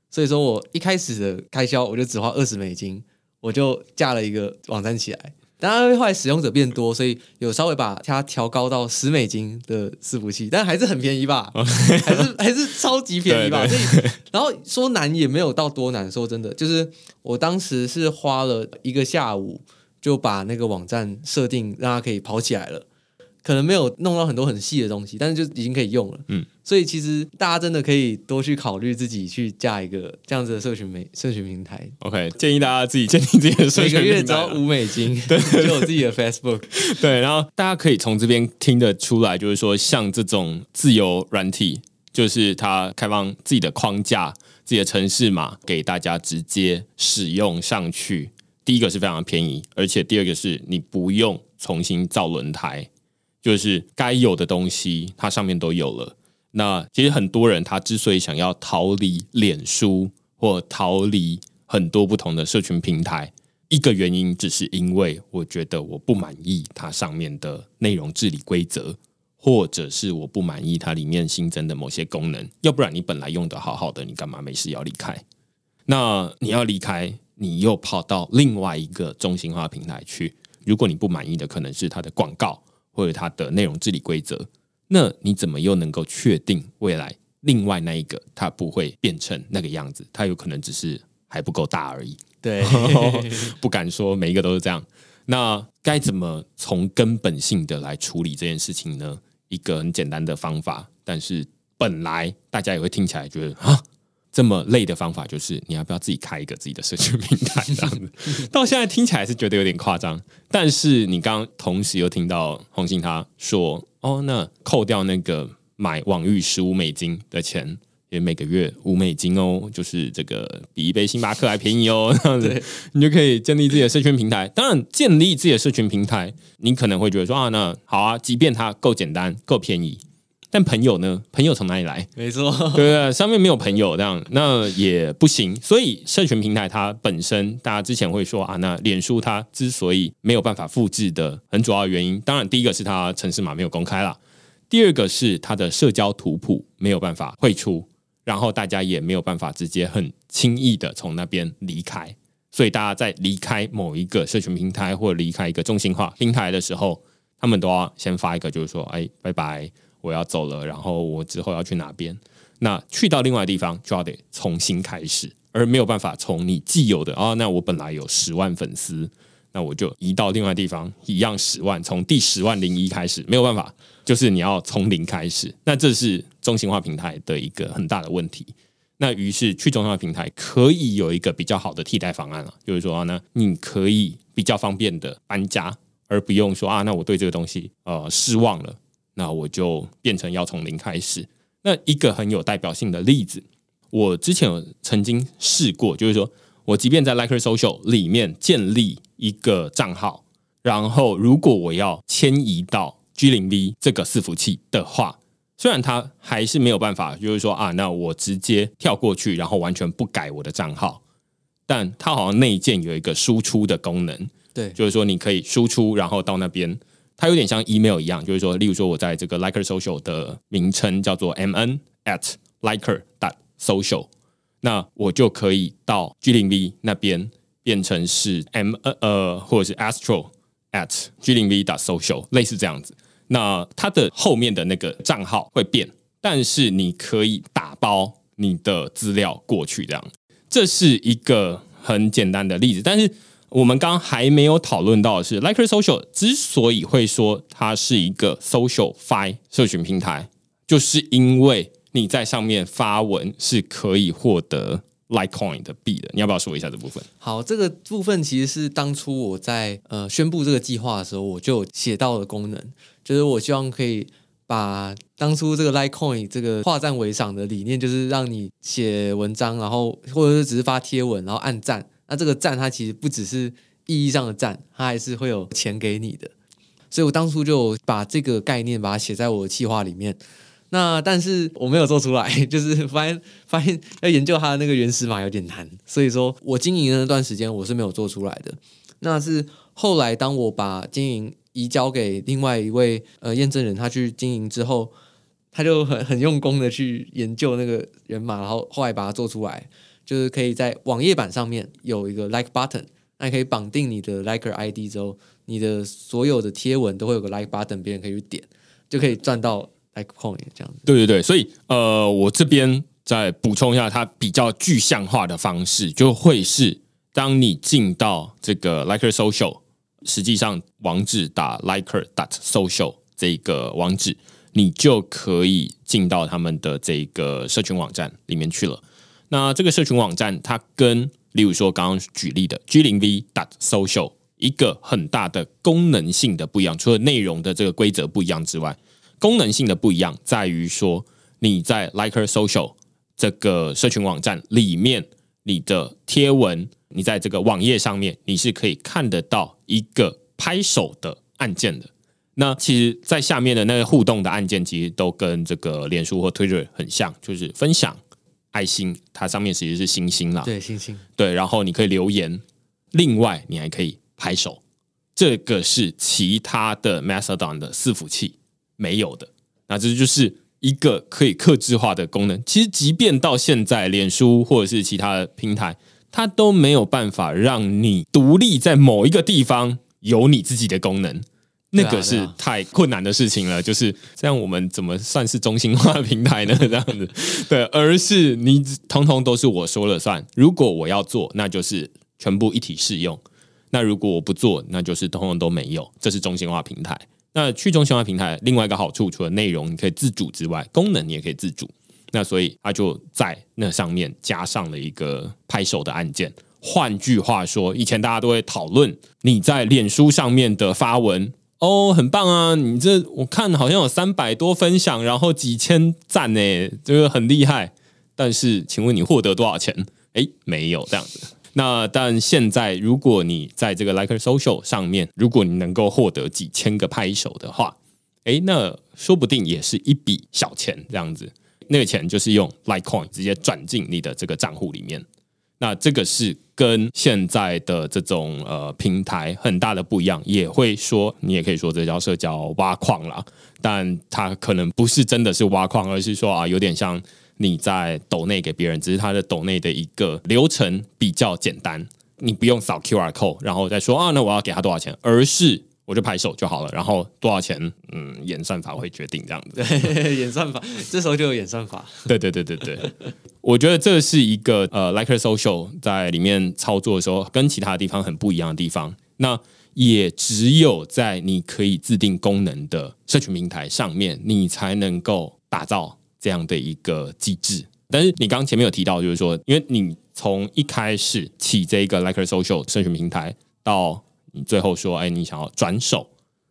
所以说我一开始的开销我就只花二十美金，我就架了一个网站起来。当然，后来使用者变多，所以有稍微把它调高到十美金的伺服器，但还是很便宜吧，还是 还是超级便宜吧。对所以，然后说难也没有到多难，说真的，就是我当时是花了一个下午就把那个网站设定让它可以跑起来了。可能没有弄到很多很细的东西，但是就已经可以用了。嗯，所以其实大家真的可以多去考虑自己去架一个这样子的社群媒社群平台，OK，建议大家自己建立自己的社群每群个月只要。五美金，对，就有自己的 Facebook。对，然后大家可以从这边听得出来，就是说像这种自由软体，就是它开放自己的框架、自己的城市码给大家直接使用上去。第一个是非常便宜，而且第二个是你不用重新造轮胎，就是该有的东西它上面都有了。那其实很多人他之所以想要逃离脸书或逃离很多不同的社群平台，一个原因只是因为我觉得我不满意它上面的内容治理规则，或者是我不满意它里面新增的某些功能。要不然你本来用的好好的，你干嘛没事要离开？那你要离开，你又跑到另外一个中心化平台去。如果你不满意的可能是它的广告或者它的内容治理规则，那你怎么又能够确定未来另外那一个它不会变成那个样子？它有可能只是还不够大而已。对，不敢说每一个都是这样。那该怎么从根本性的来处理这件事情呢？一个很简单的方法，但是本来大家也会听起来觉得啊，这么累的方法，就是你要不要自己开一个自己的社群平台这样子？到现在听起来是觉得有点夸张，但是你刚刚同时又听到红信他说，哦，那扣掉那个买网域十五美金的钱。也每个月五美金哦，就是这个比一杯星巴克还便宜哦，这样子 你就可以建立自己的社群平台。当然，建立自己的社群平台，你可能会觉得说啊，那好啊，即便它够简单、够便宜，但朋友呢？朋友从哪里来？没错，对不对？上面没有朋友，这样那也不行。所以，社群平台它本身，大家之前会说啊，那脸书它之所以没有办法复制的很主要的原因，当然第一个是它城市码没有公开啦，第二个是它的社交图谱没有办法绘出。然后大家也没有办法直接很轻易的从那边离开，所以大家在离开某一个社群平台或离开一个中心化平台的时候，他们都要先发一个，就是说，哎，拜拜，我要走了，然后我之后要去哪边？那去到另外地方就要得重新开始，而没有办法从你既有的啊，那我本来有十万粉丝，那我就移到另外地方一样十万，从第十万零一开始，没有办法，就是你要从零开始。那这是中心化平台的一个很大的问题。那于是去中心化平台可以有一个比较好的替代方案了，就是说呢，你可以比较方便的搬家，而不用说啊，那我对这个东西呃失望了，那我就变成要从零开始。那一个很有代表性的例子，我之前有曾经试过，就是说我即便在 Liker Social 里面建立一个账号，然后如果我要迁移到 G 零 V 这个伺服器的话，虽然它还是没有办法，就是说啊，那我直接跳过去，然后完全不改我的账号，但它好像内建有一个输出的功能，对，就是说你可以输出，然后到那边，它有点像 email 一样，就是说，例如说我在这个 Liker Social 的名称叫做 mn at liker dot social，那我就可以到 G 零 V 那边变成是 m 呃呃或者是 astro at G 零 V dot social，类似这样子。那它的后面的那个账号会变，但是你可以打包你的资料过去，这样这是一个很简单的例子。但是我们刚刚还没有讨论到的是，Liker Social 之所以会说它是一个 social fi 社群平台，就是因为你在上面发文是可以获得 Litecoin 的币的。你要不要说一下这部分？好，这个部分其实是当初我在呃宣布这个计划的时候，我就有写到的功能，就是我希望可以把当初这个 Litecoin 这个化赞为赏的理念，就是让你写文章，然后或者是只是发贴文，然后按赞。那这个赞它其实不只是意义上的赞，它还是会有钱给你的。所以我当初就把这个概念把它写在我的计划里面。那但是我没有做出来，就是发现发现要研究它的那个原始码有点难，所以说我经营的那段时间我是没有做出来的。那是后来当我把经营移交给另外一位呃验证人，他去经营之后，他就很很用功的去研究那个源码，然后后来把它做出来，就是可以在网页版上面有一个 like button，那可以绑定你的 liker ID 之后，你的所有的贴文都会有个 like button，别人可以去点，就可以赚到。like coin 这样子，对对对，所以呃，我这边再补充一下，它比较具象化的方式，就会是当你进到这个 Liker Social，实际上网址打 Liker dot social 这个网址，你就可以进到他们的这个社群网站里面去了。那这个社群网站，它跟例如说刚刚举例的 G 零 V dot social 一个很大的功能性的不一样，除了内容的这个规则不一样之外。功能性的不一样在于说，你在 Liker Social 这个社群网站里面，你的贴文，你在这个网页上面，你是可以看得到一个拍手的按键的。那其实，在下面的那个互动的按键，其实都跟这个脸书或 Twitter 很像，就是分享、爱心，它上面其实是星星啦。对，星星。对，然后你可以留言，另外你还可以拍手。这个是其他的 Mastodon 的伺服器。没有的，那这就是一个可以克制化的功能。其实，即便到现在，脸书或者是其他的平台，它都没有办法让你独立在某一个地方有你自己的功能，那个是太困难的事情了。就是这样，我们怎么算是中心化的平台呢？这样子，对，而是你通通都是我说了算。如果我要做，那就是全部一体适用；那如果我不做，那就是通通都没有。这是中心化平台。那去中心化平台另外一个好处，除了内容你可以自主之外，功能你也可以自主。那所以它就在那上面加上了一个拍手的按键。换句话说，以前大家都会讨论你在脸书上面的发文，哦，很棒啊！你这我看好像有三百多分享，然后几千赞呢，这个很厉害。但是，请问你获得多少钱？哎，没有这样子。那但现在，如果你在这个 Like Social 上面，如果你能够获得几千个拍手的话，诶，那说不定也是一笔小钱这样子。那个钱就是用 Litecoin 直接转进你的这个账户里面。那这个是跟现在的这种呃平台很大的不一样，也会说你也可以说这叫社交挖矿啦，但它可能不是真的是挖矿，而是说啊，有点像。你在抖内给别人，只是它的抖内的一个流程比较简单，你不用扫 QR code，然后再说啊，那我要给他多少钱，而是我就拍手就好了，然后多少钱，嗯，演算法会决定这样子。对，演算法，这时候就有演算法。对对对对对，我觉得这是一个呃，Liker Social 在里面操作的时候跟其他地方很不一样的地方。那也只有在你可以自定功能的社群平台上面，你才能够打造。这样的一个机制，但是你刚刚前面有提到，就是说，因为你从一开始起这个 Liker Social 社群平台，到你最后说，哎，你想要转手，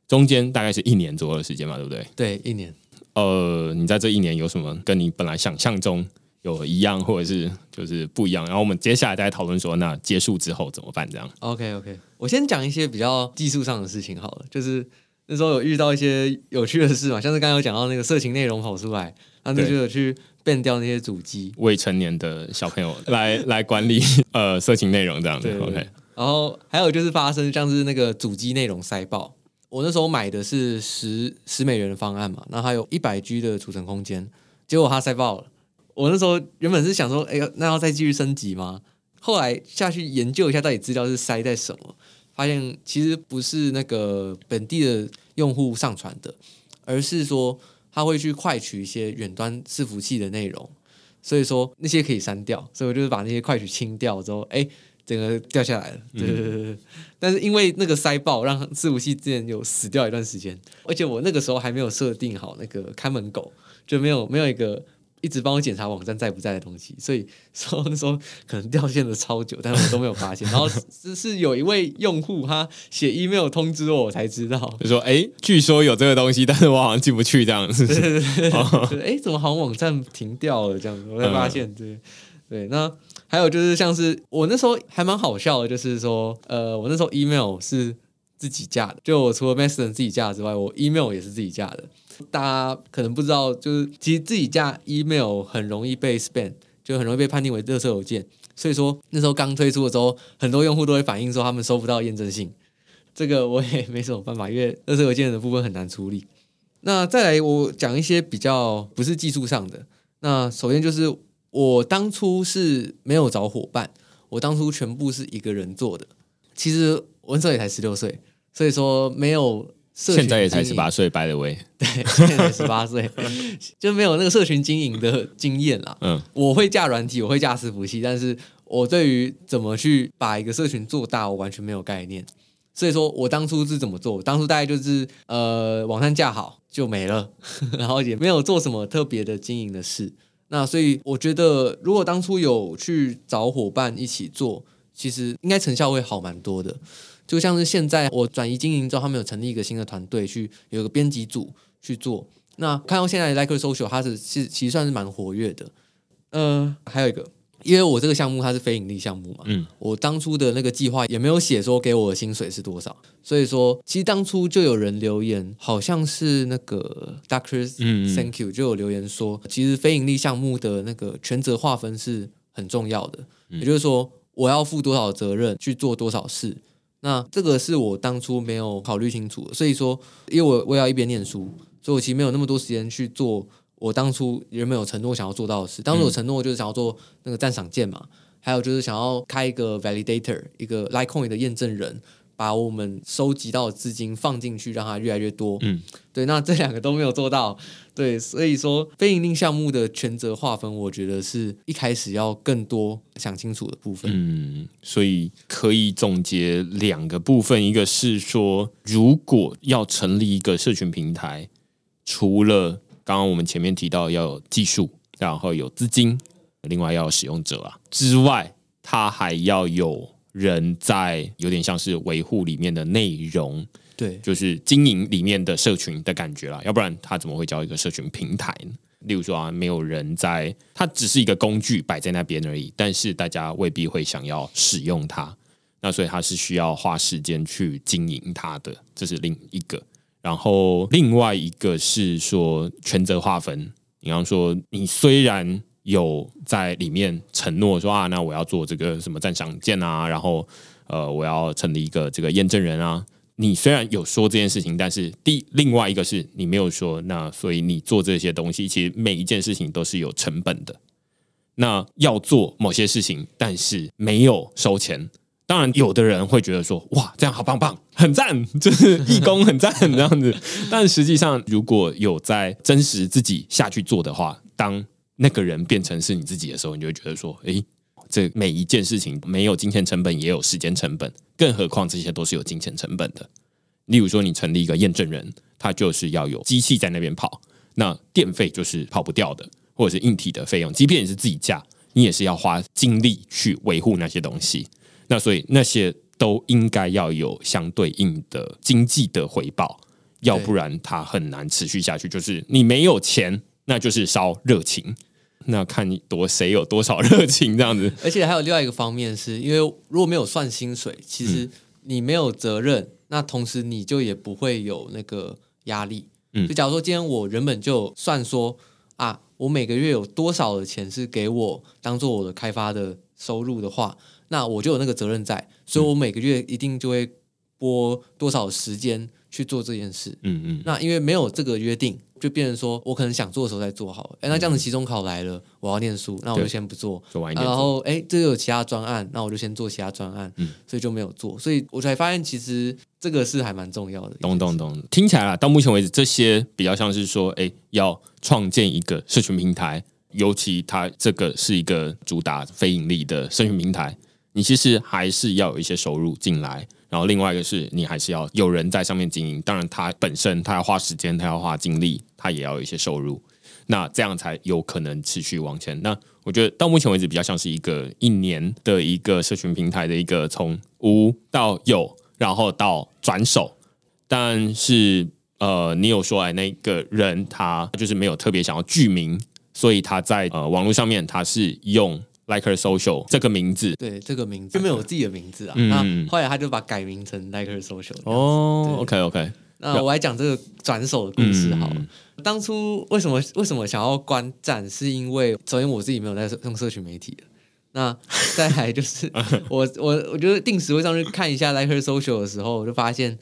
中间大概是一年左右的时间嘛，对不对？对，一年。呃，你在这一年有什么跟你本来想象中有一样，或者是就是不一样？然后我们接下来再讨论说，那结束之后怎么办？这样。OK，OK，我先讲一些比较技术上的事情好了，就是那时候有遇到一些有趣的事嘛，像是刚刚有讲到那个色情内容跑出来。那就有去变掉那些主机，未成年的小朋友来来管理呃色情内容这样子。OK，然后还有就是发生像是那个主机内容塞爆，我那时候买的是十十美元的方案嘛，那还有一百 G 的储存空间，结果它塞爆了。我那时候原本是想说，哎呀，那要再继续升级吗？后来下去研究一下到底资料是塞在什么，发现其实不是那个本地的用户上传的，而是说。他会去快取一些远端伺服器的内容，所以说那些可以删掉，所以我就是把那些快取清掉之后，哎，整个掉下来了。对对对对。但是因为那个塞爆，让伺服器之前有死掉一段时间，而且我那个时候还没有设定好那个看门狗，就没有没有一个一直帮我检查网站在不在的东西，所以说那时候可能掉线了超久，但是我都没有发现。然后是是有一位用户他写 email 通知我，我才知道。就说哎，据说有这个东西，但是我好像进不去这样。子对对对，哎，怎么好像网站停掉了这样子？我才发现，对对。那还有就是像是我那时候还蛮好笑的，就是说呃，我那时候 email 是自己架的，就我除了 Messenger 自己架之外，我 email 也是自己架的。大家可能不知道，就是其实自己架 email 很容易被 spam，就很容易被判定为热色邮件。所以说那时候刚推出的时候，很多用户都会反映说他们收不到验证信。这个我也没什么办法，因为热色邮件的部分很难处理。那再来我讲一些比较不是技术上的。那首先就是我当初是没有找伙伴，我当初全部是一个人做的。其实我那时候也才十六岁，所以说没有社。现在也才十八岁，by the way，对，现在十八岁，就没有那个社群经营的经验啦。嗯，我会架软体，我会架伺服器，但是我对于怎么去把一个社群做大，我完全没有概念。所以说我当初是怎么做？当初大概就是呃，网站架好就没了，然后也没有做什么特别的经营的事。那所以我觉得，如果当初有去找伙伴一起做，其实应该成效会好蛮多的。就像是现在我转移经营之后，他们有成立一个新的团队，去有一个编辑组去做。那看到现在 Like Social，它是是其实算是蛮活跃的。呃，还有一个，因为我这个项目它是非盈利项目嘛，嗯，我当初的那个计划也没有写说给我的薪水是多少，所以说其实当初就有人留言，好像是那个 Doctor Thank You 就有留言说，其实非盈利项目的那个权责划分是很重要的，也就是说我要负多少责任去做多少事。那这个是我当初没有考虑清楚的，所以说，因为我我要一边念书，所以我其实没有那么多时间去做我当初原本有承诺想要做到的事。当初我承诺就是想要做那个赞赏键嘛，还有就是想要开一个 validator，一个 Litecoin 的验证人。把我们收集到的资金放进去，让它越来越多。嗯，对，那这两个都没有做到。对，所以说非盈利项目的权责划分，我觉得是一开始要更多想清楚的部分。嗯，所以可以总结两个部分，一个是说，如果要成立一个社群平台，除了刚刚我们前面提到要有技术，然后有资金，另外要有使用者啊之外，它还要有。人在有点像是维护里面的内容，对，就是经营里面的社群的感觉啦。要不然他怎么会叫一个社群平台呢？例如说啊，没有人在，它只是一个工具摆在那边而已，但是大家未必会想要使用它。那所以它是需要花时间去经营它的，这是另一个。然后另外一个是说权责划分，你刚说你虽然。有在里面承诺说啊，那我要做这个什么赞赏键啊，然后呃，我要成立一个这个验证人啊。你虽然有说这件事情，但是第另外一个是你没有说，那所以你做这些东西，其实每一件事情都是有成本的。那要做某些事情，但是没有收钱。当然，有的人会觉得说，哇，这样好棒棒，很赞，就是义工很赞这样子。但实际上，如果有在真实自己下去做的话，当那个人变成是你自己的时候，你就会觉得说：“诶，这每一件事情没有金钱成本，也有时间成本，更何况这些都是有金钱成本的。例如说，你成立一个验证人，他就是要有机器在那边跑，那电费就是跑不掉的，或者是硬体的费用，即便你是自己架，你也是要花精力去维护那些东西。那所以那些都应该要有相对应的经济的回报，要不然它很难持续下去。就是你没有钱，那就是烧热情。”那看你多谁有多少热情这样子，而且还有另外一个方面，是因为如果没有算薪水，其实你没有责任，那同时你就也不会有那个压力。嗯，就假如说今天我原本就算说啊，我每个月有多少的钱是给我当做我的开发的收入的话，那我就有那个责任在，所以我每个月一定就会拨多少时间去做这件事。嗯嗯，那因为没有这个约定。就变成说，我可能想做的时候再做好。哎，那这样子期中考来了，我要念书，那我就先不做。做完然后哎，这有其他专案，那我就先做其他专案。嗯，所以就没有做。所以我才发现，其实这个是还蛮重要的。懂懂懂，听起来啊，到目前为止，这些比较像是说，哎，要创建一个社群平台，尤其它这个是一个主打非盈利的社群平台，你其实还是要有一些收入进来。然后另外一个是你还是要有人在上面经营，当然他本身他要花时间，他要花精力，他也要有一些收入。那这样才有可能持续往前。那我觉得到目前为止，比较像是一个一年的一个社群平台的一个从无到有，然后到转手。但是呃，你有说哎，那个人他就是没有特别想要具名，所以他在呃网络上面他是用 Liker Social 这个名字。对，这个名字就没有自己的名字啊。嗯那后来他就把改名成 Liker Social。哦，OK OK，那我来讲这个转手的故事好了。嗯当初为什么为什么想要观战，是因为首先我自己没有在用社群媒体了那 再来就是我我我觉得定时会上去看一下 Liker Social 的时候，我就发现，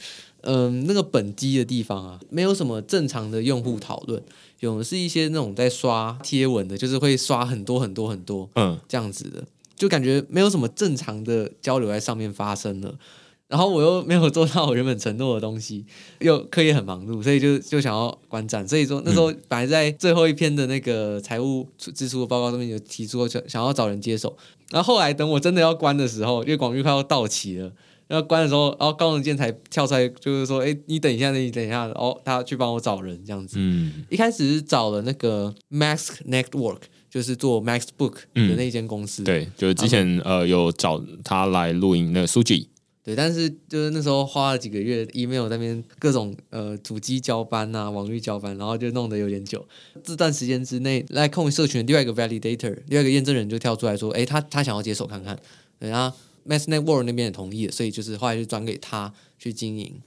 嗯、那个本机的地方啊，没有什么正常的用户讨论，有的是一些那种在刷贴文的，就是会刷很多很多很多嗯这样子的，就感觉没有什么正常的交流在上面发生了。然后我又没有做到我原本承诺的东西，又课业很忙碌，所以就就想要观战。所以说那时候本来在最后一篇的那个财务支出的报告上面有提出想想要找人接手，然后后来等我真的要关的时候，因为广域快要到期了。要关的时候，然后高能健才跳出来，就是说：“哎，你等一下，你等一下。”哦他去帮我找人这样子。嗯一开始是找了那个 Max Network，就是做 MaxBook 的那间公司。对，就是之前呃有找他来录音那个苏 G，对，但是就是那时候花了几个月，email 那边各种呃主机交班啊、网域交班，然后就弄得有点久。这段时间之内，来控社群的另外一个 validator，另外一个验证人就跳出来说：“哎，他他想要接手看看。”对，然后 Mass Network 那边也同意了，所以就是后来就转给他去经营。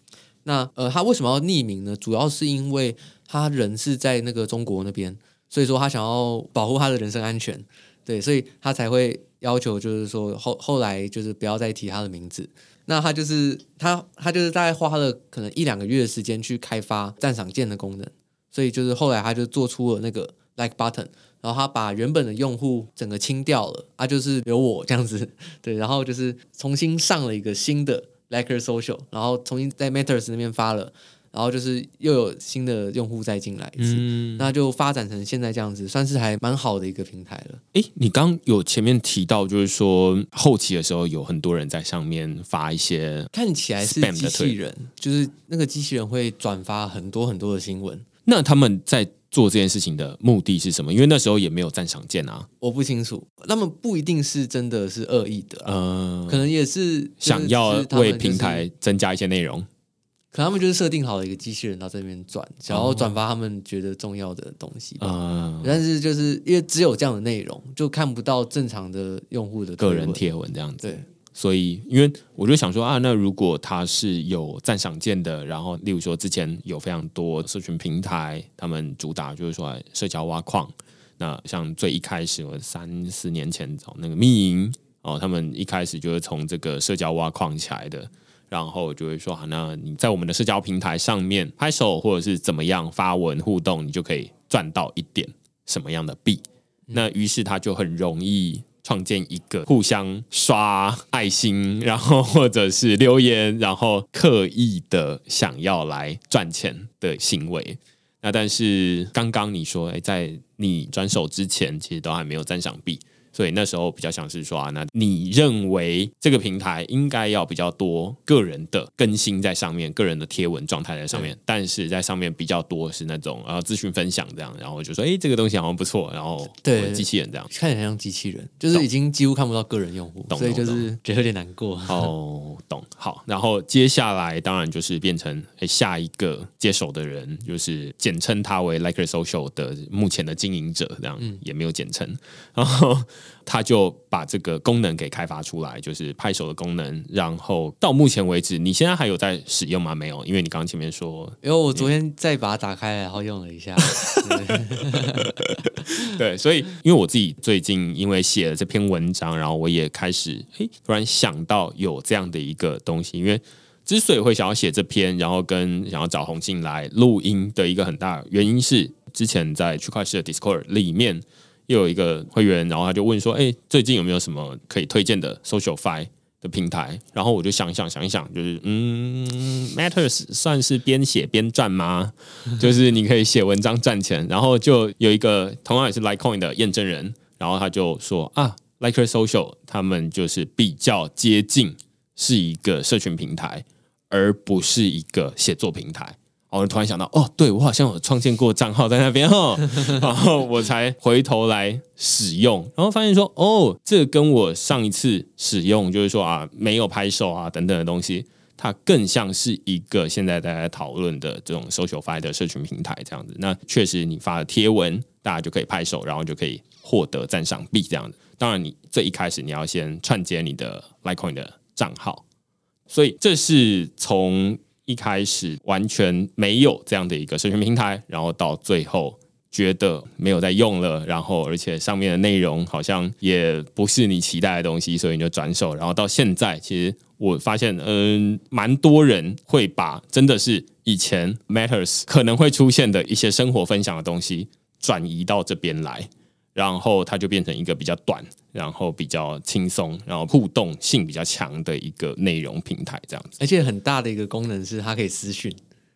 那呃，他为什么要匿名呢？主要是因为他人是在那个中国那边，所以说他想要保护他的人身安全，对，所以他才会要求，就是说后后来就是不要再提他的名字。那他就是他他就是大概花了可能一两个月的时间去开发赞赏键的功能，所以就是后来他就做出了那个 like button，然后他把原本的用户整个清掉了，啊，就是留我这样子，对，然后就是重新上了一个新的 Liker Social，然后重新在 Matters 那边发了，然后就是又有新的用户再进来一次，嗯，那就发展成现在这样子，算是还蛮好的一个平台了。诶，你刚有前面提到，就是说后期的时候有很多人在上面发一些，看起来是机器人，就是那个机器人会转发很多很多的新闻，那他们在做这件事情的目的是什么？因为那时候也没有赞赏键啊，我不清楚，他们不一定是真的是恶意的啊、呃，可能也是就是想要为平台增加一些内容，可能他们就是设定好了一个机器人到这边转，想要转发他们觉得重要的东西吧。呃，但是就是因为只有这样的内容，就看不到正常的用户的。个人贴文这样子。对，所以，因为我就想说啊，那如果他是有赞赏键的，然后例如说之前有非常多社群平台，他们主打就是说社交挖矿。那像最一开始，我三四年前找那个密营哦，他们一开始就是从这个社交挖矿起来的，然后就会说好，那你在我们的社交平台上面拍手或者是怎么样发文互动，你就可以赚到一点什么样的币。那于是他就很容易创建一个互相刷爱心，然后或者是留言，然后刻意的想要来赚钱的行为。那但是刚刚你说，哎，在你转手之前，其实都还没有赞赏币，所以那时候比较像是说啊，那你认为这个平台应该要比较多个人的更新在上面，个人的贴文状态在上面，但是在上面比较多是那种啊资讯分享这样，然后就说哎这个东西好像不错，然后对机器人这样。看起来像机器人，就是已经几乎看不到个人用户，懂所以就是觉得有点难过。哦，懂。好，然后接下来当然就是变成诶下一个接手的人，就是简称他为 Liker Social 的目前的经营者，这样、也没有简称。然后他就把这个功能给开发出来，就是拍手的功能。然后到目前为止，你现在还有在使用吗？没有，因为你刚刚前面说因为我昨天再把它打开，然后用了一下，对，所以因为我自己最近因为写了这篇文章，然后我也开始诶突然想到有这样的一个东西，因为之所以会想要写这篇，然后跟想要找洪静来录音的一个很大原因是，之前在区块链的 Discord 里面又有一个会员，然后他就问说，哎，最近有没有什么可以推荐的 SocialFi？的平台，然后我就想一想想一想，就是嗯，Matters 算是边写边赚吗？就是你可以写文章赚钱，然后就有一个同样也是 Litecoin 的验证人，然后他就说啊，Liker Social 他们就是比较接近是一个社群平台，而不是一个写作平台。我突然想到，哦，对我好像有创建过账号在那边哈，然后我才回头来使用，然后发现说，哦，这跟我上一次使用，就是说啊，没有拍手啊等等的东西，它更像是一个现在大家讨论的这种 social f i 的社群平台这样子。那确实，你发了贴文，大家就可以拍手，然后就可以获得赞赏币这样子。当然，你这一开始你要先串接你的 Litecoin 的账号，所以这是从。一开始完全没有这样的一个社群平台，然后到最后觉得没有在用了，然后而且上面的内容好像也不是你期待的东西，所以你就转手。然后到现在，其实我发现，嗯，蛮多人会把真的是以前 Matters 可能会出现的一些生活分享的东西转移到这边来。然后它就变成一个比较短，然后比较轻松，然后互动性比较强的一个内容平台，这样子。而且很大的一个功能是它可以私讯，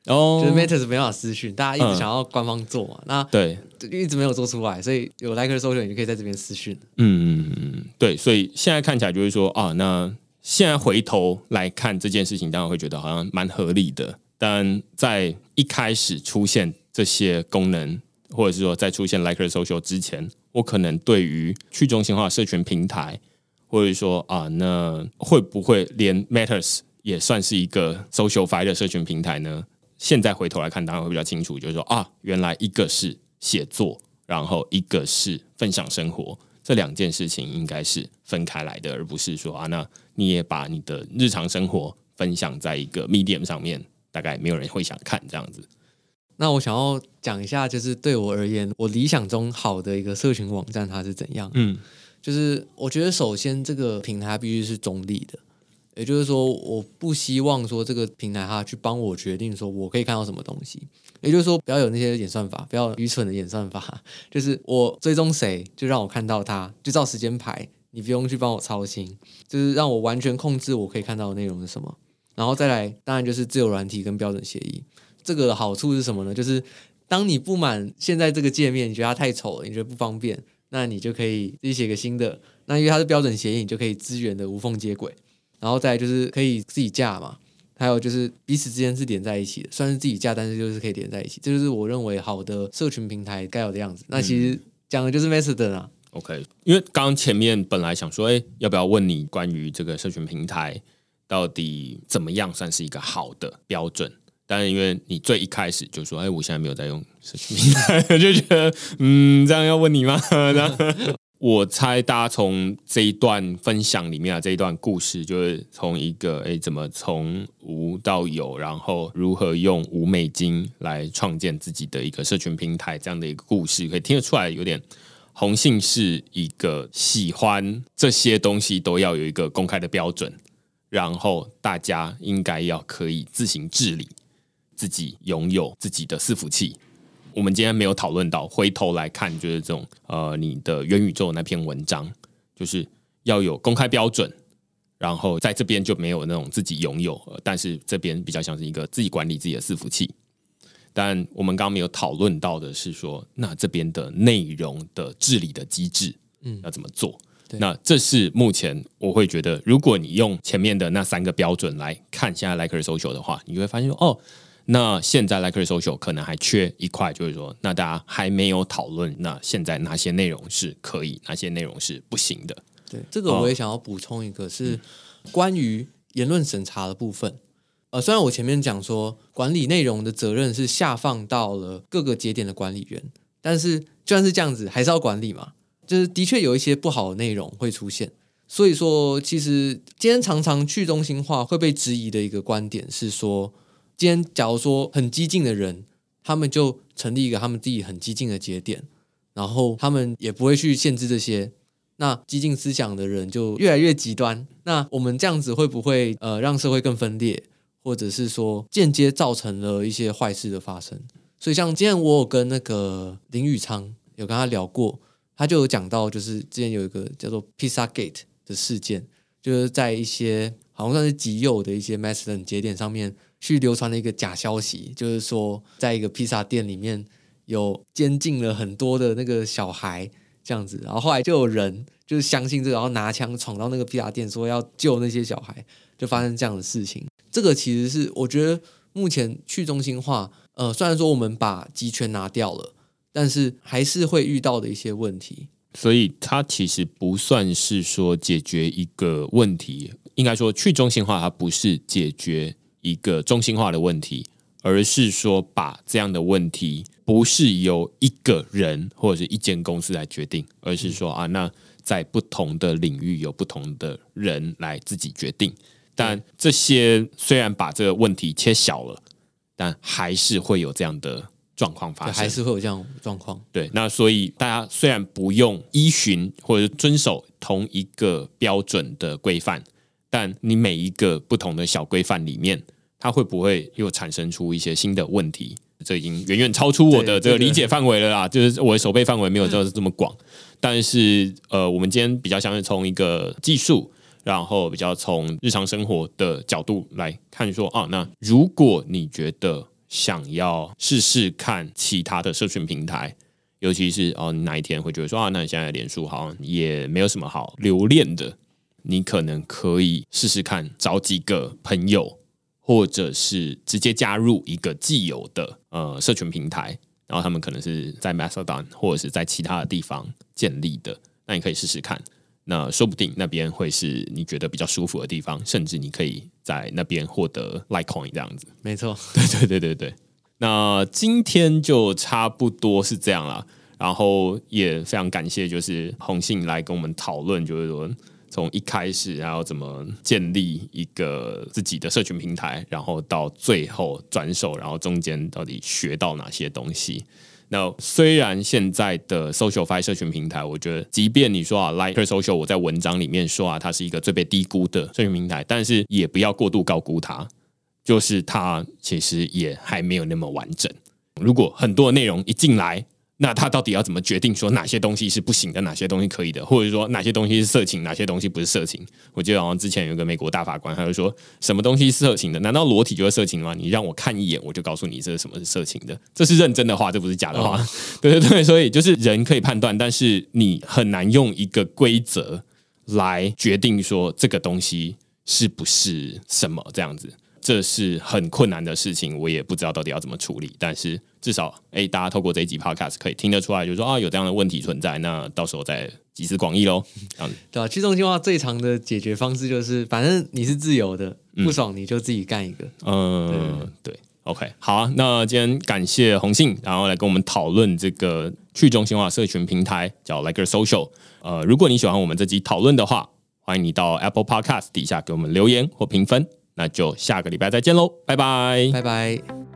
哦，就是 Matters 没办法私讯，大家一直想要官方做嘛，那对，一直没有做出来，所以有 Like 搜索，你就可以在这边私讯。嗯嗯嗯，对，所以现在看起来就是说啊，那现在回头来看这件事情，当然会觉得好像蛮合理的，但在一开始出现这些功能，或者是说在出现 Liker Social 之前。我可能对于去中心化社群平台，或者说啊，那会不会连 Matters 也算是一个 social f i 的社群平台呢？现在回头来看，当然会比较清楚，就是说啊，原来一个是写作，然后一个是分享生活，这两件事情应该是分开来的，而不是说啊，那你也把你的日常生活分享在一个 Medium 上面，大概没有人会想看这样子。那我想要讲一下，就是对我而言，我理想中好的一个社群网站它是怎样？嗯，就是我觉得首先这个平台必须是中立的，也就是说，我不希望说这个平台它去帮我决定说我可以看到什么东西，也就是说，不要有那些演算法，不要愚蠢的演算法，就是我追踪谁就让我看到他，就照时间排，你不用去帮我操心，就是让我完全控制我可以看到的内容是什么，然后再来，当然就是自由软体跟标准协议。这个好处是什么呢？就是当你不满现在这个界面，你觉得它太丑了，你觉得不方便，那你就可以自己写个新的。那因为它是标准协议，你就可以资源的无缝接轨。然后再就是可以自己架嘛，还有就是彼此之间是连在一起的，虽然是自己架，但是就是可以连在一起。这就是我认为好的社群平台该有的样子。那其实讲的就是 Method 啊。OK，因为刚刚前面本来想说，哎，要不要问你关于这个社群平台到底怎么样算是一个好的标准？但是因为你最一开始就说，哎，我现在没有在用社群平台，就觉得，嗯，这样要问你吗？我猜大家从这一段分享里面啊，这一段故事，就是从一个，哎，怎么从无到有，然后如何用五美金来创建自己的一个社群平台，这样的一个故事，可以听得出来，有点红信是一个喜欢这些东西都要有一个公开的标准，然后大家应该要可以自行治理。自己拥有自己的伺服器，我们今天没有讨论到。回头来看，就是这种呃，你的元宇宙那篇文章，就是要有公开标准，然后在这边就没有那种自己拥有，但是这边比较像是一个自己管理自己的伺服器。但我们刚刚没有讨论到的是说，那这边的内容的治理的机制，嗯，要怎么做？那这是目前我会觉得，如果你用前面的那三个标准来看现在 Like Social 的话，你会发现说，哦。那现在 Like Social 可能还缺一块，就是说，那大家还没有讨论，那现在哪些内容是可以，哪些内容是不行的？对，这个我也想要补充一个，是关于言论审查的部分。呃，虽然我前面讲说管理内容的责任是下放到了各个节点的管理员，但是就算是这样子，还是要管理嘛。就是的确有一些不好的内容会出现，所以说，其实今天常常去中心化会被质疑的一个观点是说。今天，假如说很激进的人，他们就成立一个他们自己很激进的节点，然后他们也不会去限制这些。那激进思想的人就越来越极端。那我们这样子会不会呃让社会更分裂，或者是说间接造成了一些坏事的发生？所以像今天我有跟那个林宇昌有跟他聊过，他就有讲到，就是之前有一个叫做 Pizza Gate 的事件，就是在一些好像算是极右的一些 Mastodon 节点上面。去流传了一个假消息，就是说，在一个披萨店里面有监禁了很多的那个小孩，这样子。然后后来就有人就是相信这个，然后拿枪闯到那个披萨店，说要救那些小孩，就发生这样的事情。这个其实是我觉得目前去中心化，呃，虽然说我们把集权拿掉了，但是还是会遇到的一些问题。所以它其实不算是说解决一个问题，应该说去中心化它不是解决一个中心化的问题，而是说把这样的问题不是由一个人或者是一间公司来决定，而是说啊，那在不同的领域有不同的人来自己决定。但这些虽然把这个问题切小了，但还是会有这样的状况发，生，还是会有这样状况。对，那所以大家虽然不用依循或者遵守同一个标准的规范，但你每一个不同的小规范里面，它会不会又产生出一些新的问题？这已经远远超出我的这个理解范围了啦，就是我的手背范围没有这这么广。但是呃，我们今天比较像是从一个技术，然后比较从日常生活的角度来看说啊，那如果你觉得想要试试看其他的社群平台，尤其是哦，你哪一天会觉得说啊，那你现在脸书好像也没有什么好留恋的，你可能可以试试看找几个朋友，或者是直接加入一个既有的呃社群平台，然后他们可能是在 Mastodon 或者是在其他的地方建立的，那你可以试试看。那说不定那边会是你觉得比较舒服的地方，甚至你可以在那边获得 Litecoin 这样子。没错，对对对对对。那今天就差不多是这样了，然后也非常感谢，就是红信来跟我们讨论，就是说从一开始，然后怎么建立一个自己的社群平台，然后到最后转手，然后中间到底学到哪些东西。那虽然现在的 SocialFi 社群平台，我觉得，即便你说啊，Like Social，我在文章里面说啊，它是一个最被低估的社群平台，但是也不要过度高估它。就是它其实也还没有那么完整。如果很多内容一进来，那他到底要怎么决定说哪些东西是不行的，哪些东西可以的，或者说哪些东西是色情，哪些东西不是色情？我记得好像之前有个美国大法官，他就说什么东西是色情的？难道裸体就是色情吗？你让我看一眼，我就告诉你这是什么是色情的，这是认真的话，这不是假的话。对对对，所以就是人可以判断，但是你很难用一个规则来决定说这个东西是不是什么这样子。这是很困难的事情，我也不知道到底要怎么处理。但是至少，哎，大家透过这一集 podcast 可以听得出来，就是说啊，有这样的问题存在，那到时候再集思广益喽。这样子，对吧、去中心化最长的解决方式就是，反正你是自由的，不爽你就自己干一个。嗯，对，OK，好啊。那今天感谢红信，然后来跟我们讨论这个去中心化社群平台叫 Like a Social。呃，如果你喜欢我们这集讨论的话，欢迎你到 Apple Podcast 底下给我们留言或评分。那就下个礼拜再见喽，拜拜。拜拜。